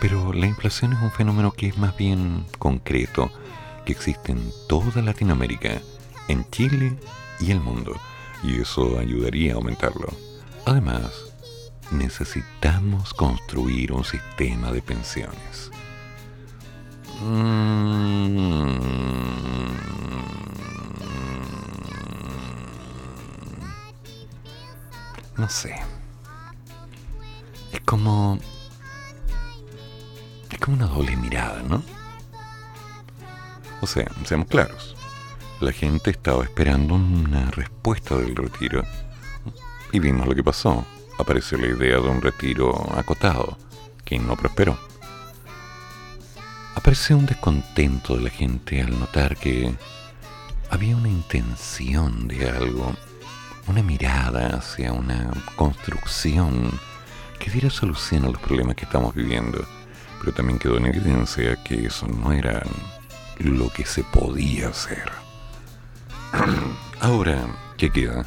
pero la inflación es un fenómeno que es más bien concreto, que existe en toda Latinoamérica, en Chile y el mundo, y eso ayudaría a aumentarlo. Además, necesitamos construir un sistema de pensiones. Mm. No sé. Es como... Es como una doble mirada, ¿no? O sea, seamos claros. La gente estaba esperando una respuesta del retiro y vimos lo que pasó. Apareció la idea de un retiro acotado, que no prosperó. Apareció un descontento de la gente al notar que había una intención de algo, una mirada hacia una construcción que diera solución a los problemas que estamos viviendo. Pero también quedó en evidencia que eso no era lo que se podía hacer. Ahora, ¿qué queda?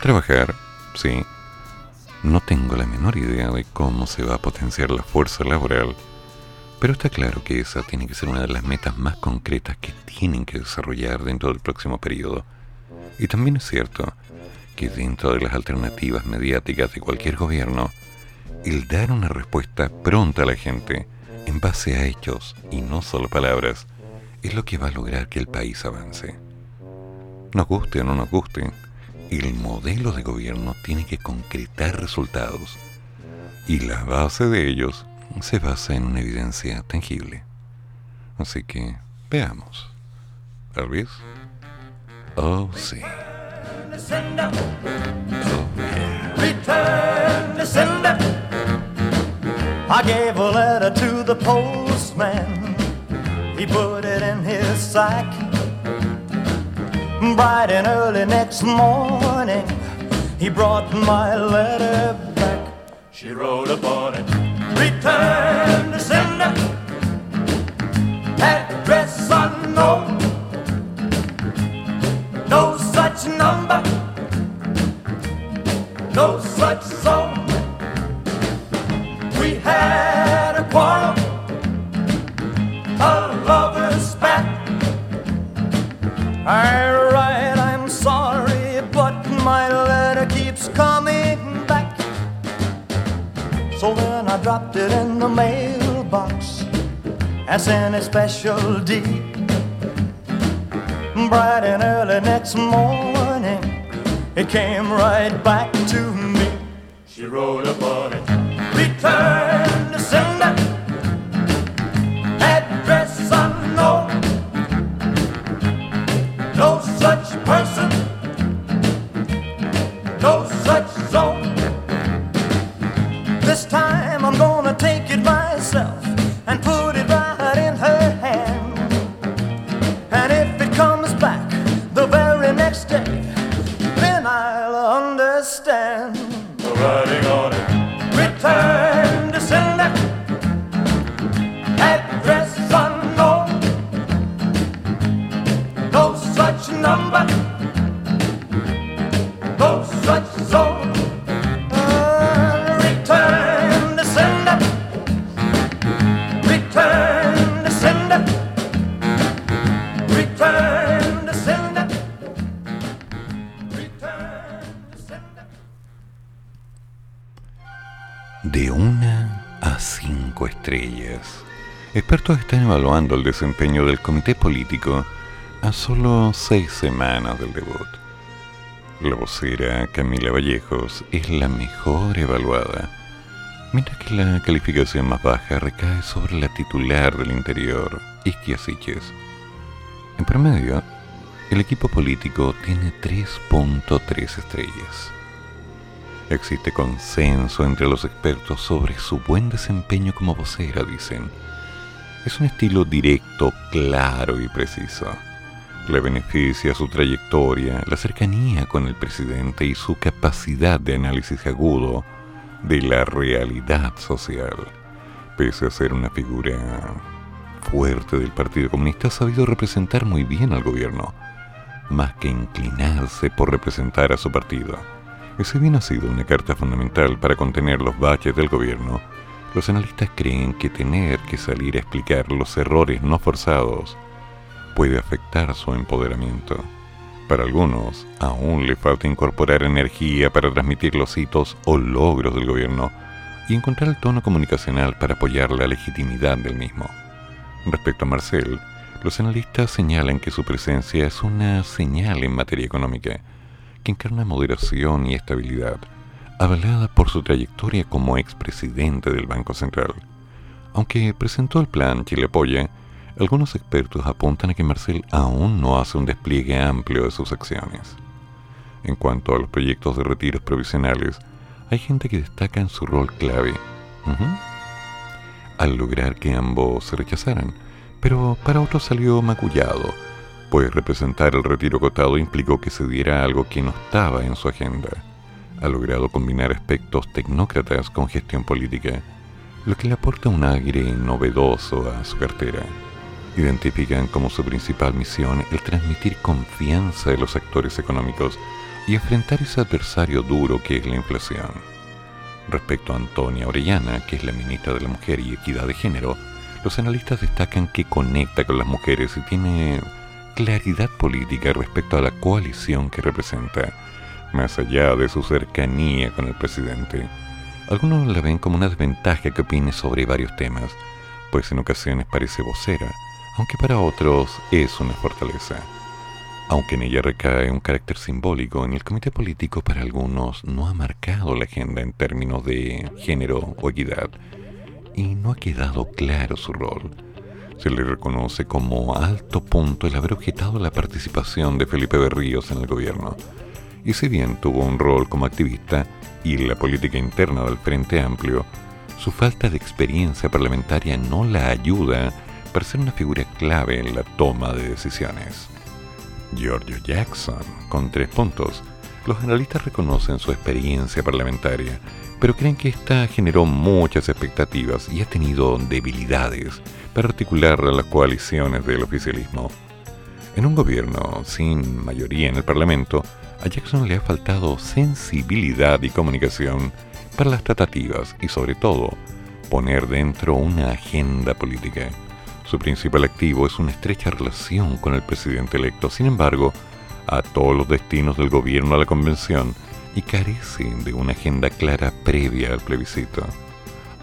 Trabajar, sí. No tengo la menor idea de cómo se va a potenciar la fuerza laboral, pero está claro que esa tiene que ser una de las metas más concretas que tienen que desarrollar dentro del próximo periodo. Y también es cierto que dentro de las alternativas mediáticas de cualquier gobierno, el dar una respuesta pronta a la gente, en base a hechos y no solo palabras, es lo que va a lograr que el país avance. Nos guste o no nos guste, el modelo de gobierno tiene que concretar resultados y la base de ellos se basa en una evidencia tangible. Así que veamos. Oh, sí. Oh, yeah. Return to sender. I gave a letter to the postman. He put it in his sack. Bright and early next morning, he brought my letter back. She wrote upon it, Return to sender. Address unknown. No such number. No such zone. We had a quarrel. A lover's spat. I dropped it in the mailbox and sent a special D. Bright and early next morning, it came right back to me. She wrote upon it, Return to sender, number. De una a cinco estrellas. Expertos están evaluando el desempeño del comité político a solo seis semanas del debut. La vocera Camila Vallejos es la mejor evaluada, mientras que la calificación más baja recae sobre la titular del interior, Isquia En promedio, el equipo político tiene 3.3 estrellas. Existe consenso entre los expertos sobre su buen desempeño como vocera, dicen. Es un estilo directo, claro y preciso. Le beneficia su trayectoria, la cercanía con el presidente y su capacidad de análisis agudo de la realidad social. Pese a ser una figura fuerte del Partido Comunista, ha sabido representar muy bien al gobierno, más que inclinarse por representar a su partido. Ese bien ha sido una carta fundamental para contener los baches del gobierno, los analistas creen que tener que salir a explicar los errores no forzados puede afectar su empoderamiento. Para algunos, aún le falta incorporar energía para transmitir los hitos o logros del gobierno y encontrar el tono comunicacional para apoyar la legitimidad del mismo. Respecto a Marcel, los analistas señalan que su presencia es una señal en materia económica que encarna moderación y estabilidad, avalada por su trayectoria como expresidente del Banco Central. Aunque presentó el plan Chile Apoya, algunos expertos apuntan a que Marcel aún no hace un despliegue amplio de sus acciones. En cuanto a los proyectos de retiros provisionales, hay gente que destaca en su rol clave, al lograr que ambos se rechazaran, pero para otros salió macullado, pues representar el retiro cotado implicó que se diera algo que no estaba en su agenda. Ha logrado combinar aspectos tecnócratas con gestión política, lo que le aporta un aire novedoso a su cartera. Identifican como su principal misión el transmitir confianza de los actores económicos y enfrentar ese adversario duro que es la inflación. Respecto a Antonia Orellana, que es la ministra de la Mujer y Equidad de Género, los analistas destacan que conecta con las mujeres y tiene claridad política respecto a la coalición que representa, más allá de su cercanía con el presidente. Algunos la ven como una desventaja que opine sobre varios temas, pues en ocasiones parece vocera, aunque para otros es una fortaleza. Aunque en ella recae un carácter simbólico, en el comité político para algunos no ha marcado la agenda en términos de género o equidad, y no ha quedado claro su rol se le reconoce como alto punto el haber objetado la participación de Felipe Berríos en el gobierno. Y si bien tuvo un rol como activista y la política interna del Frente Amplio, su falta de experiencia parlamentaria no la ayuda para ser una figura clave en la toma de decisiones. Giorgio Jackson, con tres puntos. Los analistas reconocen su experiencia parlamentaria, pero creen que esta generó muchas expectativas y ha tenido debilidades para articular las coaliciones del oficialismo. En un gobierno sin mayoría en el Parlamento, a Jackson le ha faltado sensibilidad y comunicación para las tratativas y sobre todo poner dentro una agenda política. Su principal activo es una estrecha relación con el presidente electo, sin embargo, a todos los destinos del gobierno a la convención y carece de una agenda clara previa al plebiscito.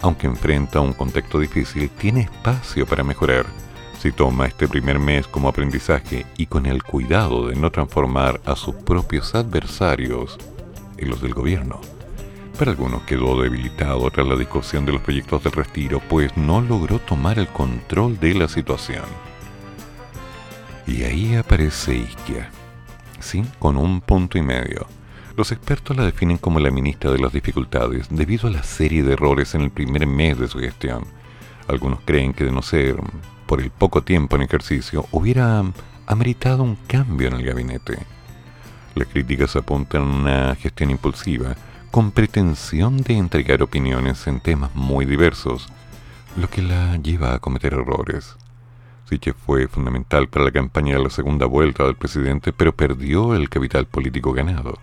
Aunque enfrenta un contexto difícil, tiene espacio para mejorar. Si toma este primer mes como aprendizaje y con el cuidado de no transformar a sus propios adversarios en los del gobierno. Para algunos quedó debilitado tras la discusión de los proyectos del retiro, pues no logró tomar el control de la situación. Y ahí aparece Isquia, sí, con un punto y medio los expertos la definen como la ministra de las dificultades debido a la serie de errores en el primer mes de su gestión. Algunos creen que de no ser por el poco tiempo en ejercicio hubiera ameritado un cambio en el gabinete. Las críticas apuntan a una gestión impulsiva con pretensión de entregar opiniones en temas muy diversos, lo que la lleva a cometer errores. Siche fue fundamental para la campaña de la segunda vuelta del presidente, pero perdió el capital político ganado.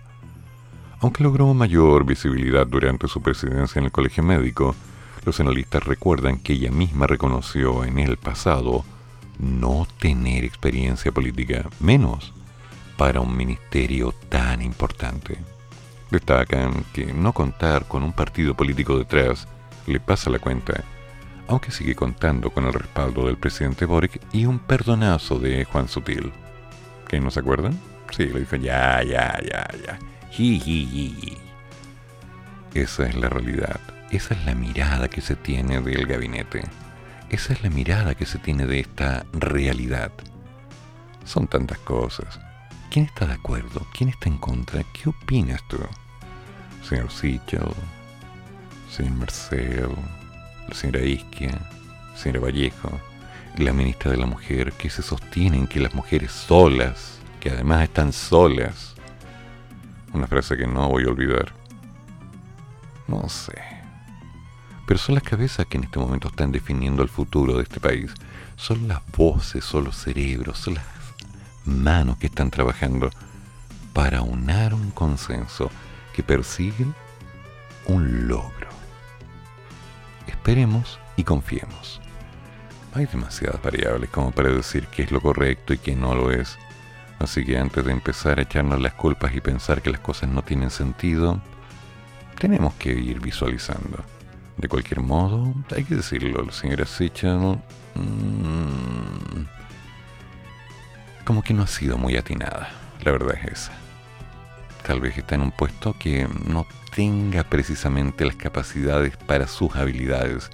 Aunque logró mayor visibilidad durante su presidencia en el Colegio Médico, los analistas recuerdan que ella misma reconoció en el pasado no tener experiencia política, menos para un ministerio tan importante. Destacan que no contar con un partido político detrás le pasa la cuenta, aunque sigue contando con el respaldo del presidente Boric y un perdonazo de Juan Sutil. ¿Que no se acuerdan? Sí, le dijo ya, ya, ya, ya. Esa es la realidad. Esa es la mirada que se tiene del gabinete. Esa es la mirada que se tiene de esta realidad. Son tantas cosas. ¿Quién está de acuerdo? ¿Quién está en contra? ¿Qué opinas tú? Señor Sichel, señor Marcel, la señora Isquia, señora Vallejo, la ministra de la Mujer, que se sostienen que las mujeres solas, que además están solas, una frase que no voy a olvidar, no sé. Pero son las cabezas que en este momento están definiendo el futuro de este país. Son las voces, son los cerebros, son las manos que están trabajando para unar un consenso que persigue un logro. Esperemos y confiemos. Hay demasiadas variables como para decir qué es lo correcto y qué no lo es. Así que antes de empezar a echarnos las culpas y pensar que las cosas no tienen sentido, tenemos que ir visualizando. De cualquier modo, hay que decirlo, la señora Sichel mmm, como que no ha sido muy atinada, la verdad es esa. Tal vez está en un puesto que no tenga precisamente las capacidades para sus habilidades.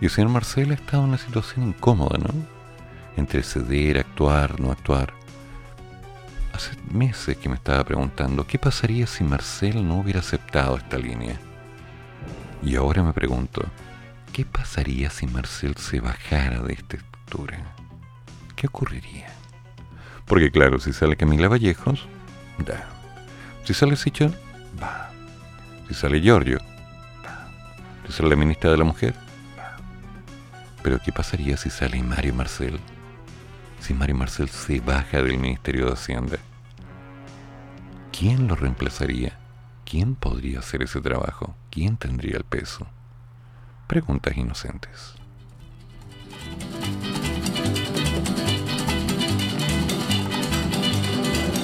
Y el señor Marcel ha estado en una situación incómoda, ¿no? Entre ceder, actuar, no actuar. Hace meses que me estaba preguntando qué pasaría si Marcel no hubiera aceptado esta línea. Y ahora me pregunto, ¿qué pasaría si Marcel se bajara de esta estructura? ¿Qué ocurriría? Porque claro, si sale Camila Vallejos, da. Si sale Sichel, va. Si sale Giorgio, va. Si sale la ministra de la Mujer, va. Pero ¿qué pasaría si sale Mario Marcel? si Mario Marcel se baja del Ministerio de Hacienda? ¿Quién lo reemplazaría? ¿Quién podría hacer ese trabajo? ¿Quién tendría el peso? Preguntas inocentes.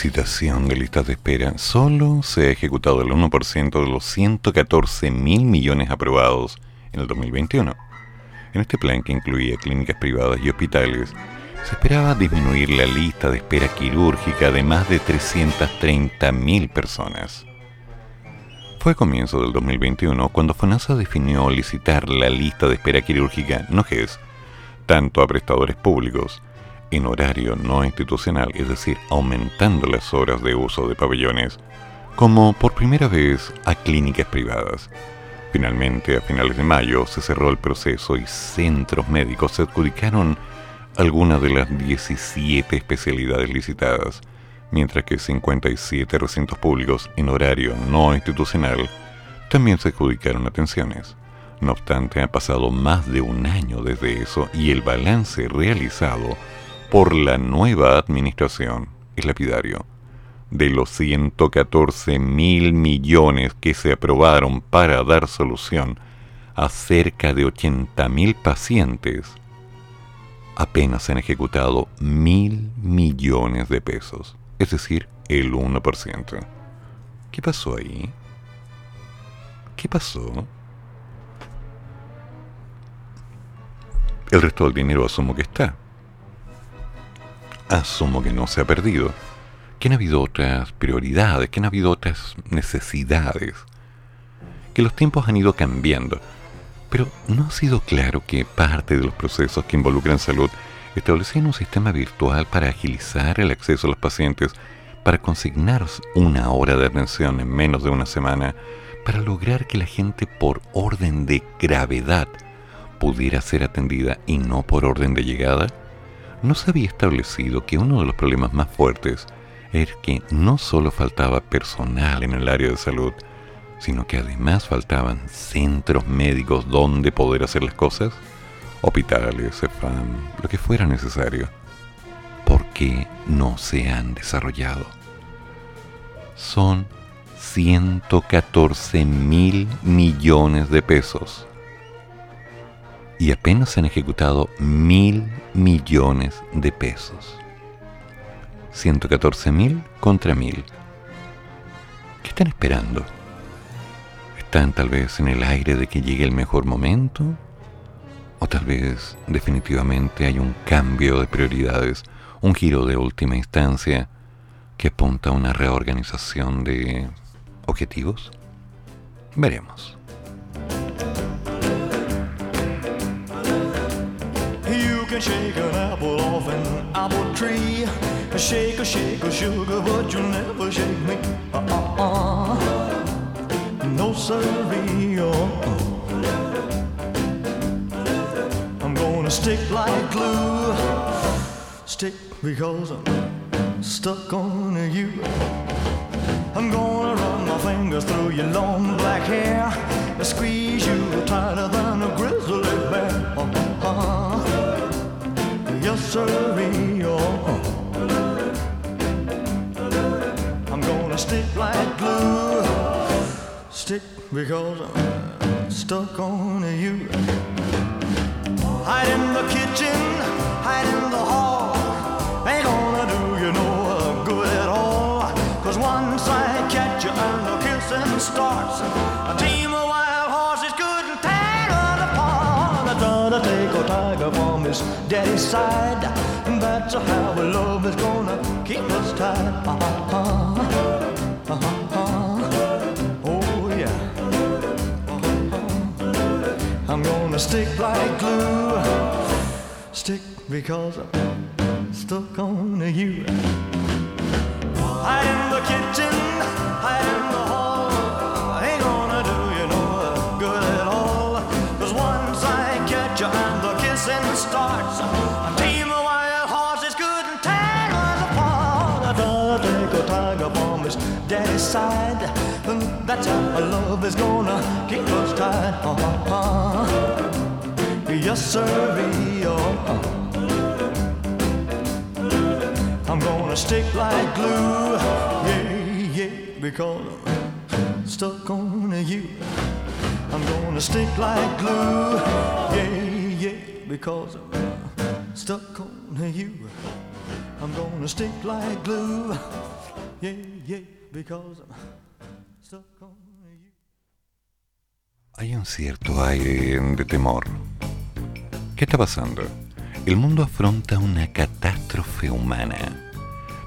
Licitación de listas de espera. Solo se ha ejecutado el 1% de los 114 mil millones aprobados en el 2021. En este plan, que incluía clínicas privadas y hospitales, se esperaba disminuir la lista de espera quirúrgica de más de 330 mil personas. Fue a comienzo del 2021 cuando FONASA definió licitar la lista de espera quirúrgica, no GES, tanto a prestadores públicos, en horario no institucional, es decir, aumentando las horas de uso de pabellones, como por primera vez a clínicas privadas. Finalmente, a finales de mayo, se cerró el proceso y centros médicos se adjudicaron algunas de las 17 especialidades licitadas, mientras que 57 recintos públicos en horario no institucional también se adjudicaron atenciones. No obstante, ha pasado más de un año desde eso y el balance realizado por la nueva administración es lapidario. De los 114 mil millones que se aprobaron para dar solución a cerca de 80 mil pacientes, apenas se han ejecutado mil millones de pesos, es decir, el 1%. ¿Qué pasó ahí? ¿Qué pasó? El resto del dinero asumo que está. Asumo que no se ha perdido. Que han habido otras prioridades, que han habido otras necesidades. Que los tiempos han ido cambiando. Pero no ha sido claro que parte de los procesos que involucran salud establecían un sistema virtual para agilizar el acceso a los pacientes, para consignar una hora de atención en menos de una semana, para lograr que la gente por orden de gravedad pudiera ser atendida y no por orden de llegada, no se había establecido que uno de los problemas más fuertes era que no solo faltaba personal en el área de salud, sino que además faltaban centros médicos donde poder hacer las cosas, hospitales, CEFAM, lo que fuera necesario. ¿Por qué no se han desarrollado? Son 114 mil millones de pesos y apenas se han ejecutado mil millones de pesos. 114 mil contra mil. ¿Qué están esperando? ¿Están tal vez en el aire de que llegue el mejor momento? ¿O tal vez definitivamente hay un cambio de prioridades, un giro de última instancia que apunta a una reorganización de objetivos? Veremos. Can shake an apple off an apple tree. Shake a shake a sugar, but you'll never shake me. Uh-uh-uh. No siree. Uh-uh. I'm gonna stick like glue. Stick because I'm stuck on you. I'm gonna run my fingers through your long black hair. I Squeeze you tighter than a grizzly bear. Uh-uh yes. Oh. I'm gonna stick like glue, stick because I'm stuck on you. Hide in the kitchen, hide in the hall. Ain't gonna do you no good at all. Cause once I catch you and the kissing starts, gotta take a tiger from his daddy's side. That's how love is gonna keep us tied. Uh-huh. Uh-huh. Oh yeah. Uh-huh. I'm gonna stick like glue. Stick because I'm stuck on you. Hide in the kitchen, hide in the hall. And the kissing starts, a team of wild horses couldn't us apart. Tiger daddy's side. That's how love is gonna keep us tied. Uh-huh. Yes, sir. I'm gonna stick like glue, yeah, yeah, because stuck on you. I'm gonna stick like glue, yeah, because I'm stuck on you. I'm gonna stick like glue, yeah, yeah, because I'm stuck on you. Hay un cierto aire de temor. ¿Qué está pasando? El mundo afronta una catástrofe humana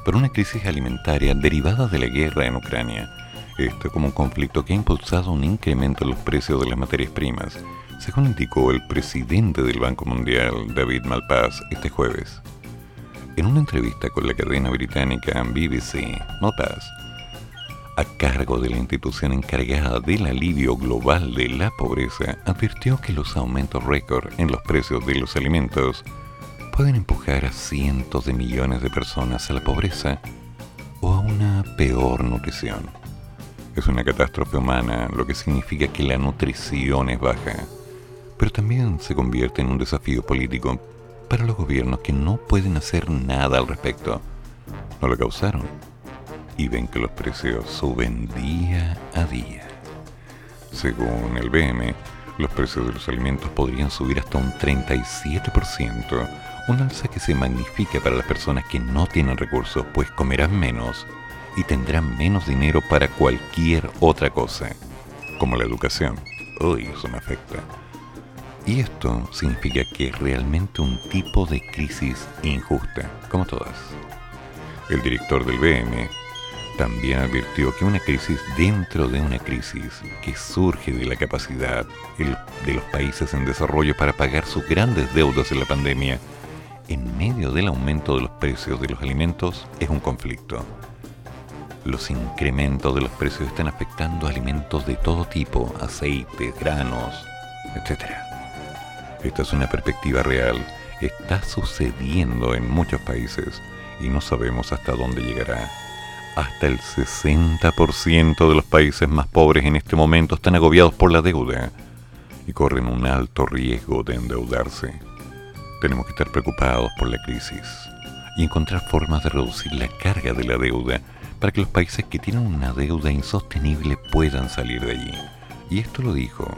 por una crisis alimentaria derivada de la guerra en Ucrania. Esto como un conflicto que ha impulsado un incremento en los precios de las materias primas, según indicó el presidente del Banco Mundial, David Malpass, este jueves. en una entrevista con la cadena británica BBC, Notas, a cargo de la institución encargada del alivio global de la pobreza, advirtió que los aumentos récord en los precios de los alimentos pueden empujar a cientos de millones de personas a la pobreza o a una peor nutrición. Es una catástrofe humana, lo que significa que la nutrición es baja, pero también se convierte en un desafío político para los gobiernos que no pueden hacer nada al respecto. No lo causaron y ven que los precios suben día a día. Según el BM, los precios de los alimentos podrían subir hasta un 37%, un alza que se magnifica para las personas que no tienen recursos, pues comerán menos y tendrán menos dinero para cualquier otra cosa, como la educación. Uy, eso me afecta. Y esto significa que es realmente un tipo de crisis injusta, como todas. El director del BM también advirtió que una crisis dentro de una crisis que surge de la capacidad de los países en desarrollo para pagar sus grandes deudas en la pandemia en medio del aumento de los precios de los alimentos es un conflicto. Los incrementos de los precios están afectando alimentos de todo tipo, aceites, granos, etc. Esta es una perspectiva real, está sucediendo en muchos países y no sabemos hasta dónde llegará. Hasta el 60% de los países más pobres en este momento están agobiados por la deuda y corren un alto riesgo de endeudarse. Tenemos que estar preocupados por la crisis y encontrar formas de reducir la carga de la deuda para que los países que tienen una deuda insostenible puedan salir de allí. Y esto lo dijo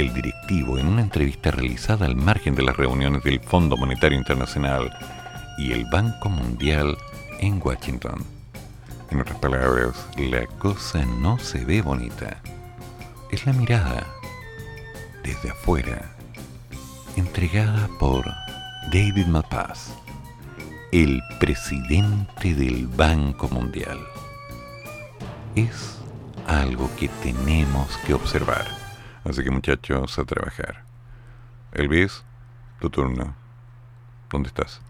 el directivo en una entrevista realizada al margen de las reuniones del Fondo Monetario Internacional y el Banco Mundial en Washington. En otras palabras, la cosa no se ve bonita. Es la mirada desde afuera, entregada por David Malpass, el presidente del Banco Mundial. Es algo que tenemos que observar. Así que muchachos, a trabajar. Elvis, tu turno. ¿Dónde estás?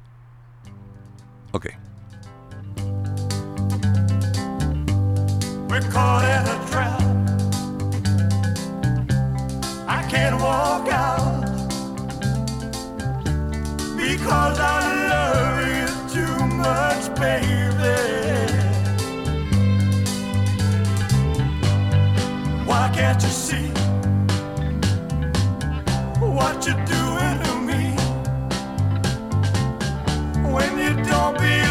Ok. We're caught in a trap. I can't walk out because I love you too much, baby. Why can't you see what you're doing to me. When you don't believe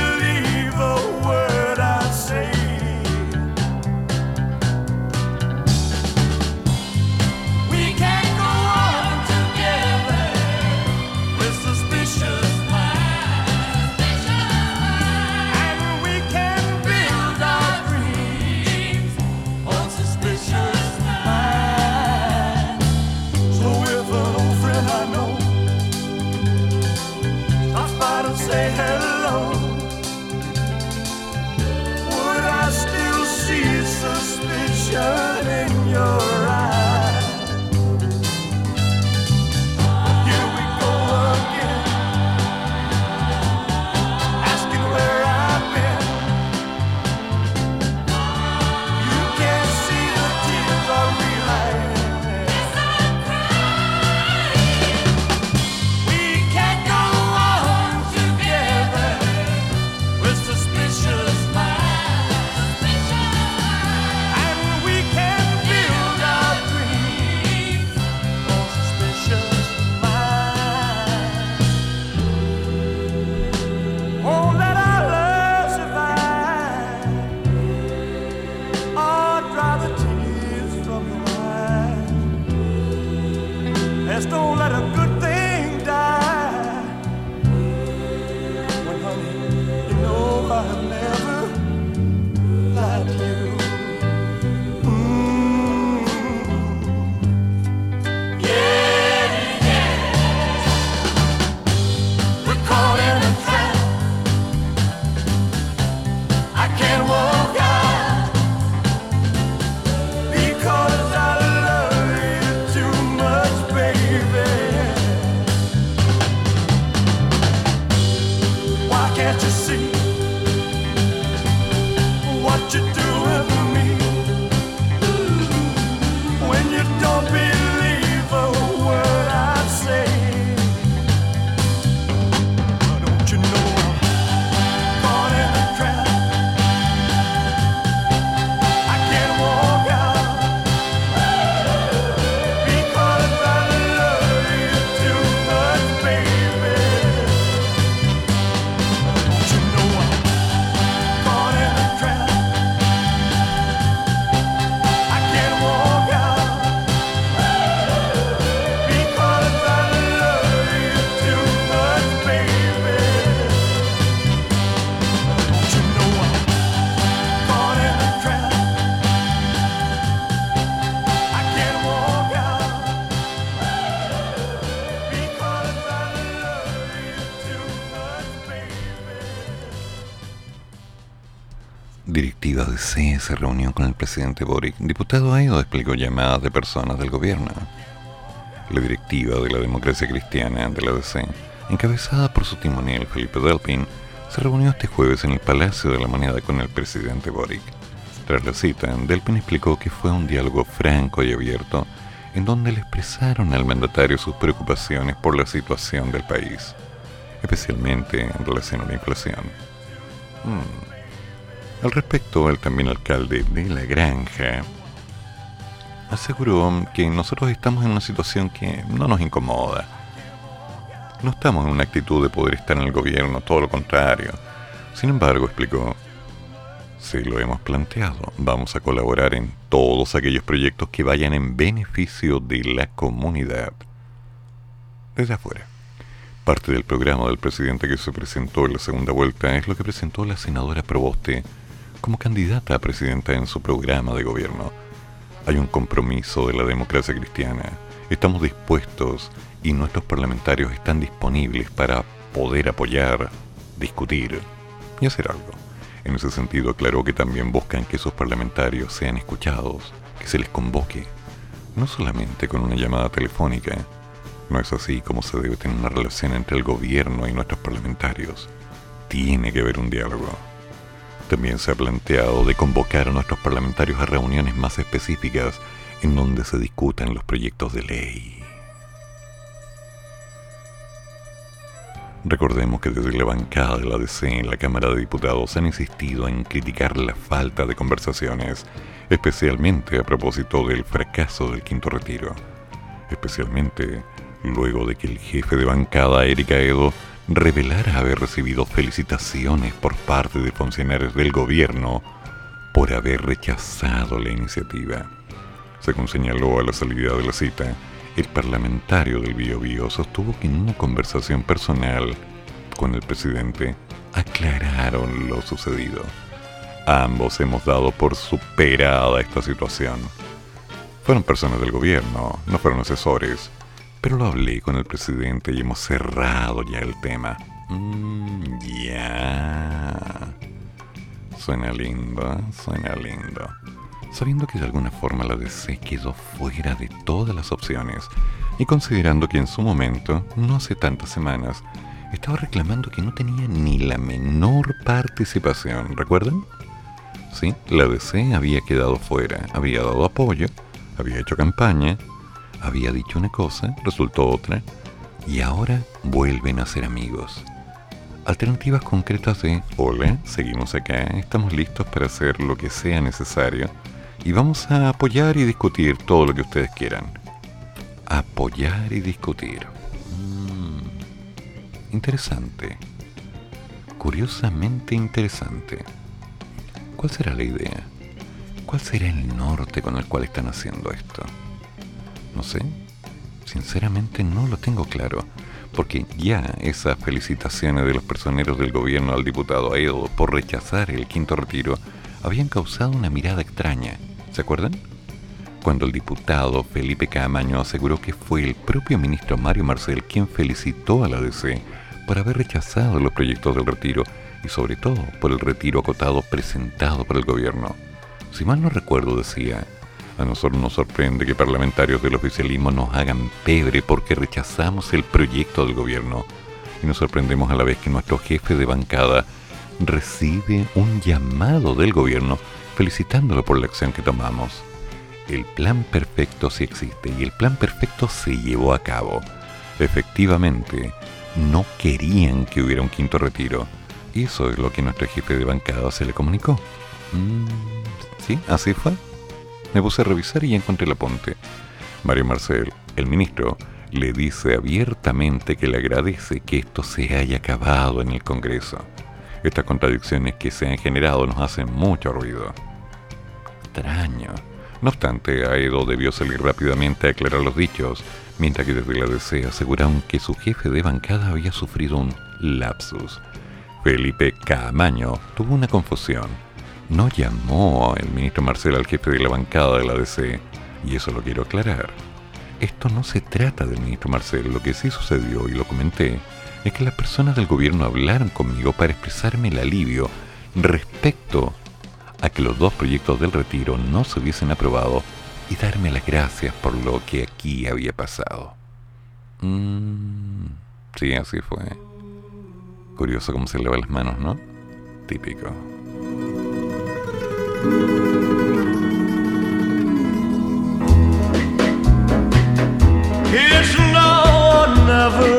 se reunió con el presidente Boric, diputado Aedo explicó llamadas de personas del gobierno. La directiva de la democracia cristiana de la DC, encabezada por su timonel Felipe Delpin, se reunió este jueves en el Palacio de la Moneda con el presidente Boric. Tras la cita, Delpin explicó que fue un diálogo franco y abierto en donde le expresaron al mandatario sus preocupaciones por la situación del país, especialmente en relación a la inflación. Hmm. Al respecto, el también alcalde de La Granja aseguró que nosotros estamos en una situación que no nos incomoda. No estamos en una actitud de poder estar en el gobierno, todo lo contrario. Sin embargo, explicó, si lo hemos planteado, vamos a colaborar en todos aquellos proyectos que vayan en beneficio de la comunidad. Desde afuera. Parte del programa del presidente que se presentó en la segunda vuelta es lo que presentó la senadora Proboste como candidata a presidenta en su programa de gobierno. Hay un compromiso de la democracia cristiana. Estamos dispuestos y nuestros parlamentarios están disponibles para poder apoyar, discutir y hacer algo. En ese sentido, aclaró que también buscan que sus parlamentarios sean escuchados, que se les convoque, no solamente con una llamada telefónica. No es así como se debe tener una relación entre el gobierno y nuestros parlamentarios. Tiene que haber un diálogo. También se ha planteado de convocar a nuestros parlamentarios a reuniones más específicas en donde se discutan los proyectos de ley. Recordemos que desde la bancada de la DC en la Cámara de Diputados han insistido en criticar la falta de conversaciones, especialmente a propósito del fracaso del quinto retiro. Especialmente luego de que el jefe de bancada, Erika Edo, revelara haber recibido felicitaciones por parte de funcionarios del gobierno por haber rechazado la iniciativa. Según señaló a la salida de la cita, el parlamentario del Bio, sostuvo que en una conversación personal con el presidente aclararon lo sucedido. Ambos hemos dado por superada esta situación. Fueron personas del gobierno, no fueron asesores, pero lo hablé con el presidente y hemos cerrado ya el tema. Mm, ya. Suena lindo, suena lindo sabiendo que de alguna forma la DC quedó fuera de todas las opciones y considerando que en su momento, no hace tantas semanas, estaba reclamando que no tenía ni la menor participación, ¿recuerdan? Sí, la DC había quedado fuera, había dado apoyo, había hecho campaña, había dicho una cosa, resultó otra, y ahora vuelven a ser amigos. Alternativas concretas de, hola, seguimos acá, estamos listos para hacer lo que sea necesario y vamos a apoyar y discutir todo lo que ustedes quieran. Apoyar y discutir. Mm, interesante. Curiosamente interesante. ¿Cuál será la idea? ¿Cuál será el norte con el cual están haciendo esto? No sé. Sinceramente no lo tengo claro, porque ya esas felicitaciones de los personeros del gobierno al diputado Aedo por rechazar el quinto retiro habían causado una mirada extraña ¿Se acuerdan? Cuando el diputado Felipe Camaño aseguró que fue el propio ministro Mario Marcel quien felicitó a la DC por haber rechazado los proyectos del retiro y sobre todo por el retiro acotado presentado por el gobierno. Si mal no recuerdo decía, a nosotros nos sorprende que parlamentarios del oficialismo nos hagan pebre porque rechazamos el proyecto del gobierno y nos sorprendemos a la vez que nuestro jefe de bancada recibe un llamado del gobierno felicitándolo por la acción que tomamos. El plan perfecto sí existe y el plan perfecto se llevó a cabo. Efectivamente, no querían que hubiera un quinto retiro. Eso es lo que nuestro jefe de bancada se le comunicó. Mm, sí, así fue. Me puse a revisar y encontré el apunte. Mario Marcel, el ministro, le dice abiertamente que le agradece que esto se haya acabado en el Congreso. Estas contradicciones que se han generado nos hacen mucho ruido extraño. No obstante, Aedo debió salir rápidamente a aclarar los dichos, mientras que desde la DC aseguraron que su jefe de bancada había sufrido un lapsus. Felipe Camaño tuvo una confusión. No llamó el ministro Marcel al jefe de la bancada de la DC, y eso lo quiero aclarar. Esto no se trata del ministro Marcel, lo que sí sucedió, y lo comenté, es que las personas del gobierno hablaron conmigo para expresarme el alivio respecto a que los dos proyectos del retiro no se hubiesen aprobado y darme las gracias por lo que aquí había pasado. Mm, sí, así fue. Curioso cómo se lava las manos, ¿no? Típico. It's no, never.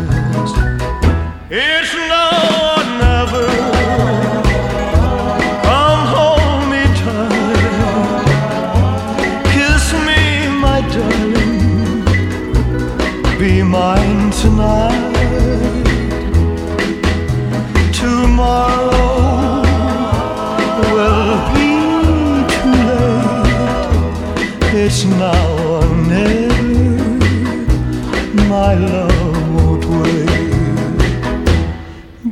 It's now or never. Come hold me tight. Kiss me, my darling. Be mine tonight. Tomorrow will be too late. It's now or never. My love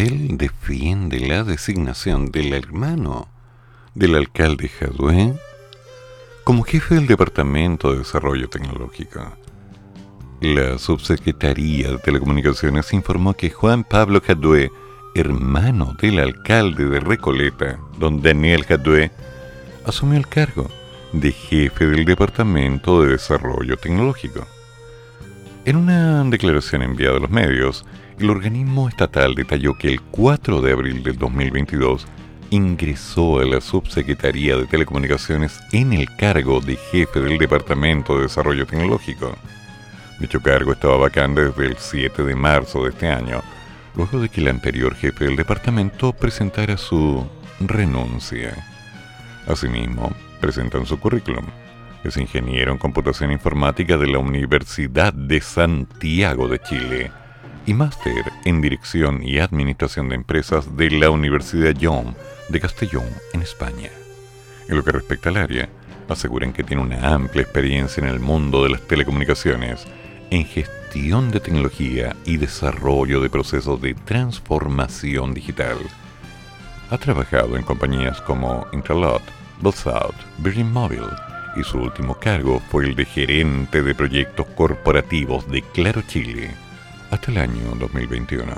Subtel defiende la designación del hermano del alcalde Jadwe como jefe del Departamento de Desarrollo Tecnológico. La Subsecretaría de Telecomunicaciones informó que Juan Pablo Jadwe, hermano del alcalde de Recoleta, don Daniel Jadwe, asumió el cargo de jefe del Departamento de Desarrollo Tecnológico. En una declaración enviada a los medios, el organismo estatal detalló que el 4 de abril del 2022 ingresó a la Subsecretaría de Telecomunicaciones en el cargo de jefe del Departamento de Desarrollo Tecnológico. Dicho cargo estaba vacante desde el 7 de marzo de este año, luego de que el anterior jefe del departamento presentara su renuncia. Asimismo, presentan su currículum. Es ingeniero en computación informática de la Universidad de Santiago de Chile y máster en dirección y administración de empresas de la Universidad Young de Castellón, en España. En lo que respecta al área, aseguran que tiene una amplia experiencia en el mundo de las telecomunicaciones, en gestión de tecnología y desarrollo de procesos de transformación digital. Ha trabajado en compañías como Intralot, Buzzout, Virgin Mobile y su último cargo fue el de gerente de proyectos corporativos de Claro Chile hasta el año 2021.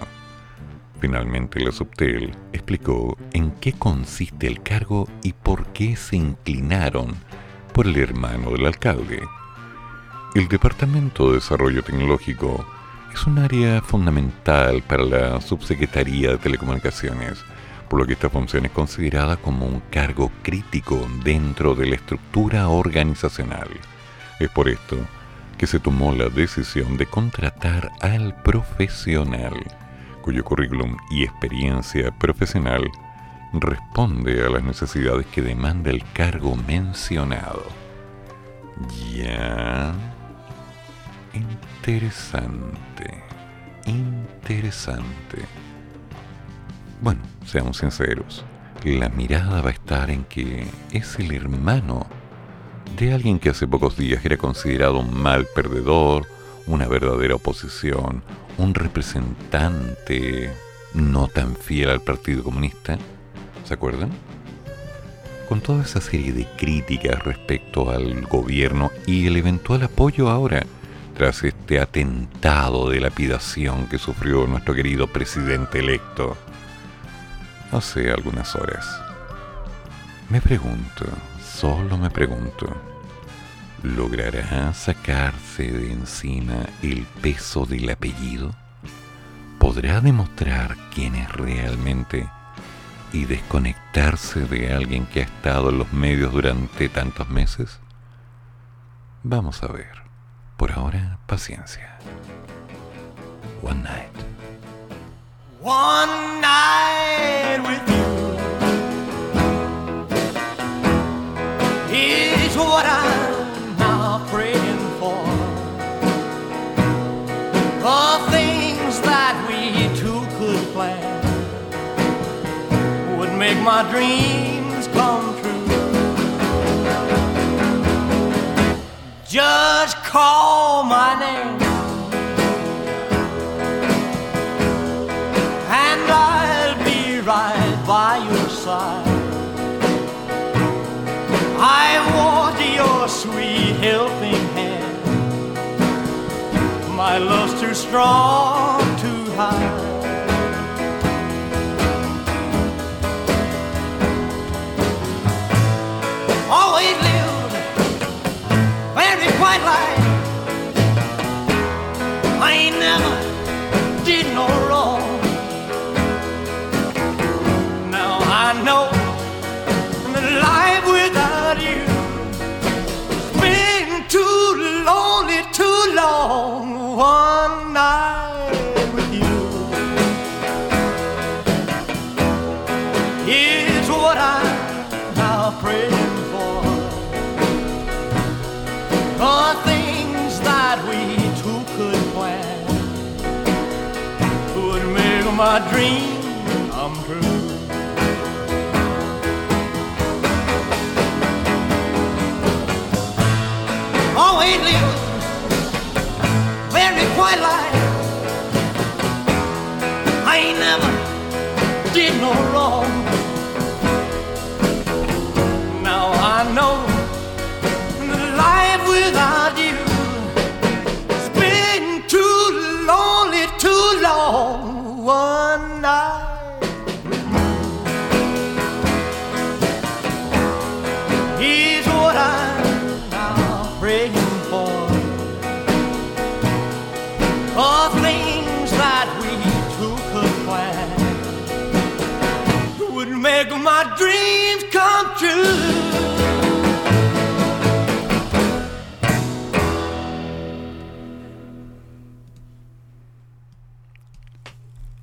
Finalmente la Subtel explicó en qué consiste el cargo y por qué se inclinaron por el hermano del alcalde. El Departamento de Desarrollo Tecnológico es un área fundamental para la Subsecretaría de Telecomunicaciones, por lo que esta función es considerada como un cargo crítico dentro de la estructura organizacional. Es por esto que se tomó la decisión de contratar al profesional, cuyo currículum y experiencia profesional responde a las necesidades que demanda el cargo mencionado. Ya. Interesante. Interesante. Bueno, seamos sinceros. La mirada va a estar en que es el hermano de alguien que hace pocos días era considerado un mal perdedor, una verdadera oposición, un representante no tan fiel al Partido Comunista. ¿Se acuerdan? Con toda esa serie de críticas respecto al gobierno y el eventual apoyo ahora tras este atentado de lapidación que sufrió nuestro querido presidente electo hace algunas horas. Me pregunto, solo me pregunto, ¿logrará sacarse de encima el peso del apellido? ¿Podrá demostrar quién es realmente y desconectarse de alguien que ha estado en los medios durante tantos meses? Vamos a ver. Por ahora, paciencia. One night. One night what I'm now praying for. The things that we two could plan would make my dreams come true. Just call my name. and I'll be right by your side. I want your sweet helping hand. My love's too strong to hide. Always lived very quiet life. I ain't never did no my dream come true. Oh, Always live very quiet life. I ain't never did no wrong.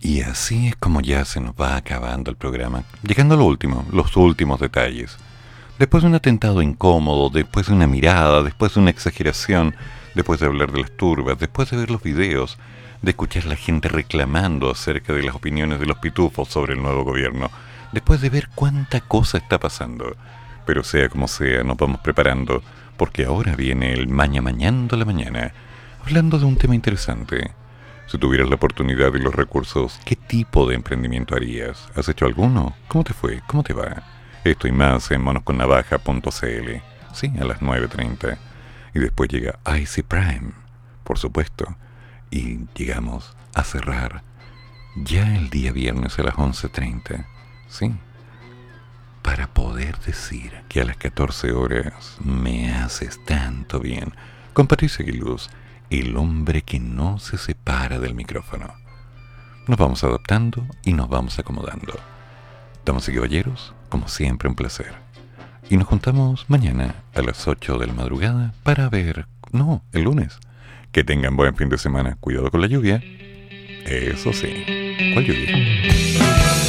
Y así es como ya se nos va acabando el programa, llegando a lo último, los últimos detalles. Después de un atentado incómodo, después de una mirada, después de una exageración, después de hablar de las turbas, después de ver los videos, de escuchar a la gente reclamando acerca de las opiniones de los pitufos sobre el nuevo gobierno, después de ver cuánta cosa está pasando. Pero sea como sea, nos vamos preparando, porque ahora viene el maña mañando la mañana, hablando de un tema interesante. Si tuvieras la oportunidad y los recursos, ¿qué tipo de emprendimiento harías? ¿Has hecho alguno? ¿Cómo te fue? ¿Cómo te va? Esto y más en monosconnavaja.cl. Sí, a las 9.30. Y después llega IC Prime, por supuesto. Y llegamos a cerrar ya el día viernes a las 11.30. Sí. Para poder decir que a las 14 horas me haces tanto bien con Patricia Aguiluz, el hombre que no se separa del micrófono. Nos vamos adaptando y nos vamos acomodando. Damas y caballeros, como siempre un placer. Y nos juntamos mañana a las 8 de la madrugada para ver... No, el lunes. Que tengan buen fin de semana. Cuidado con la lluvia. Eso sí. ¿Cuál lluvia?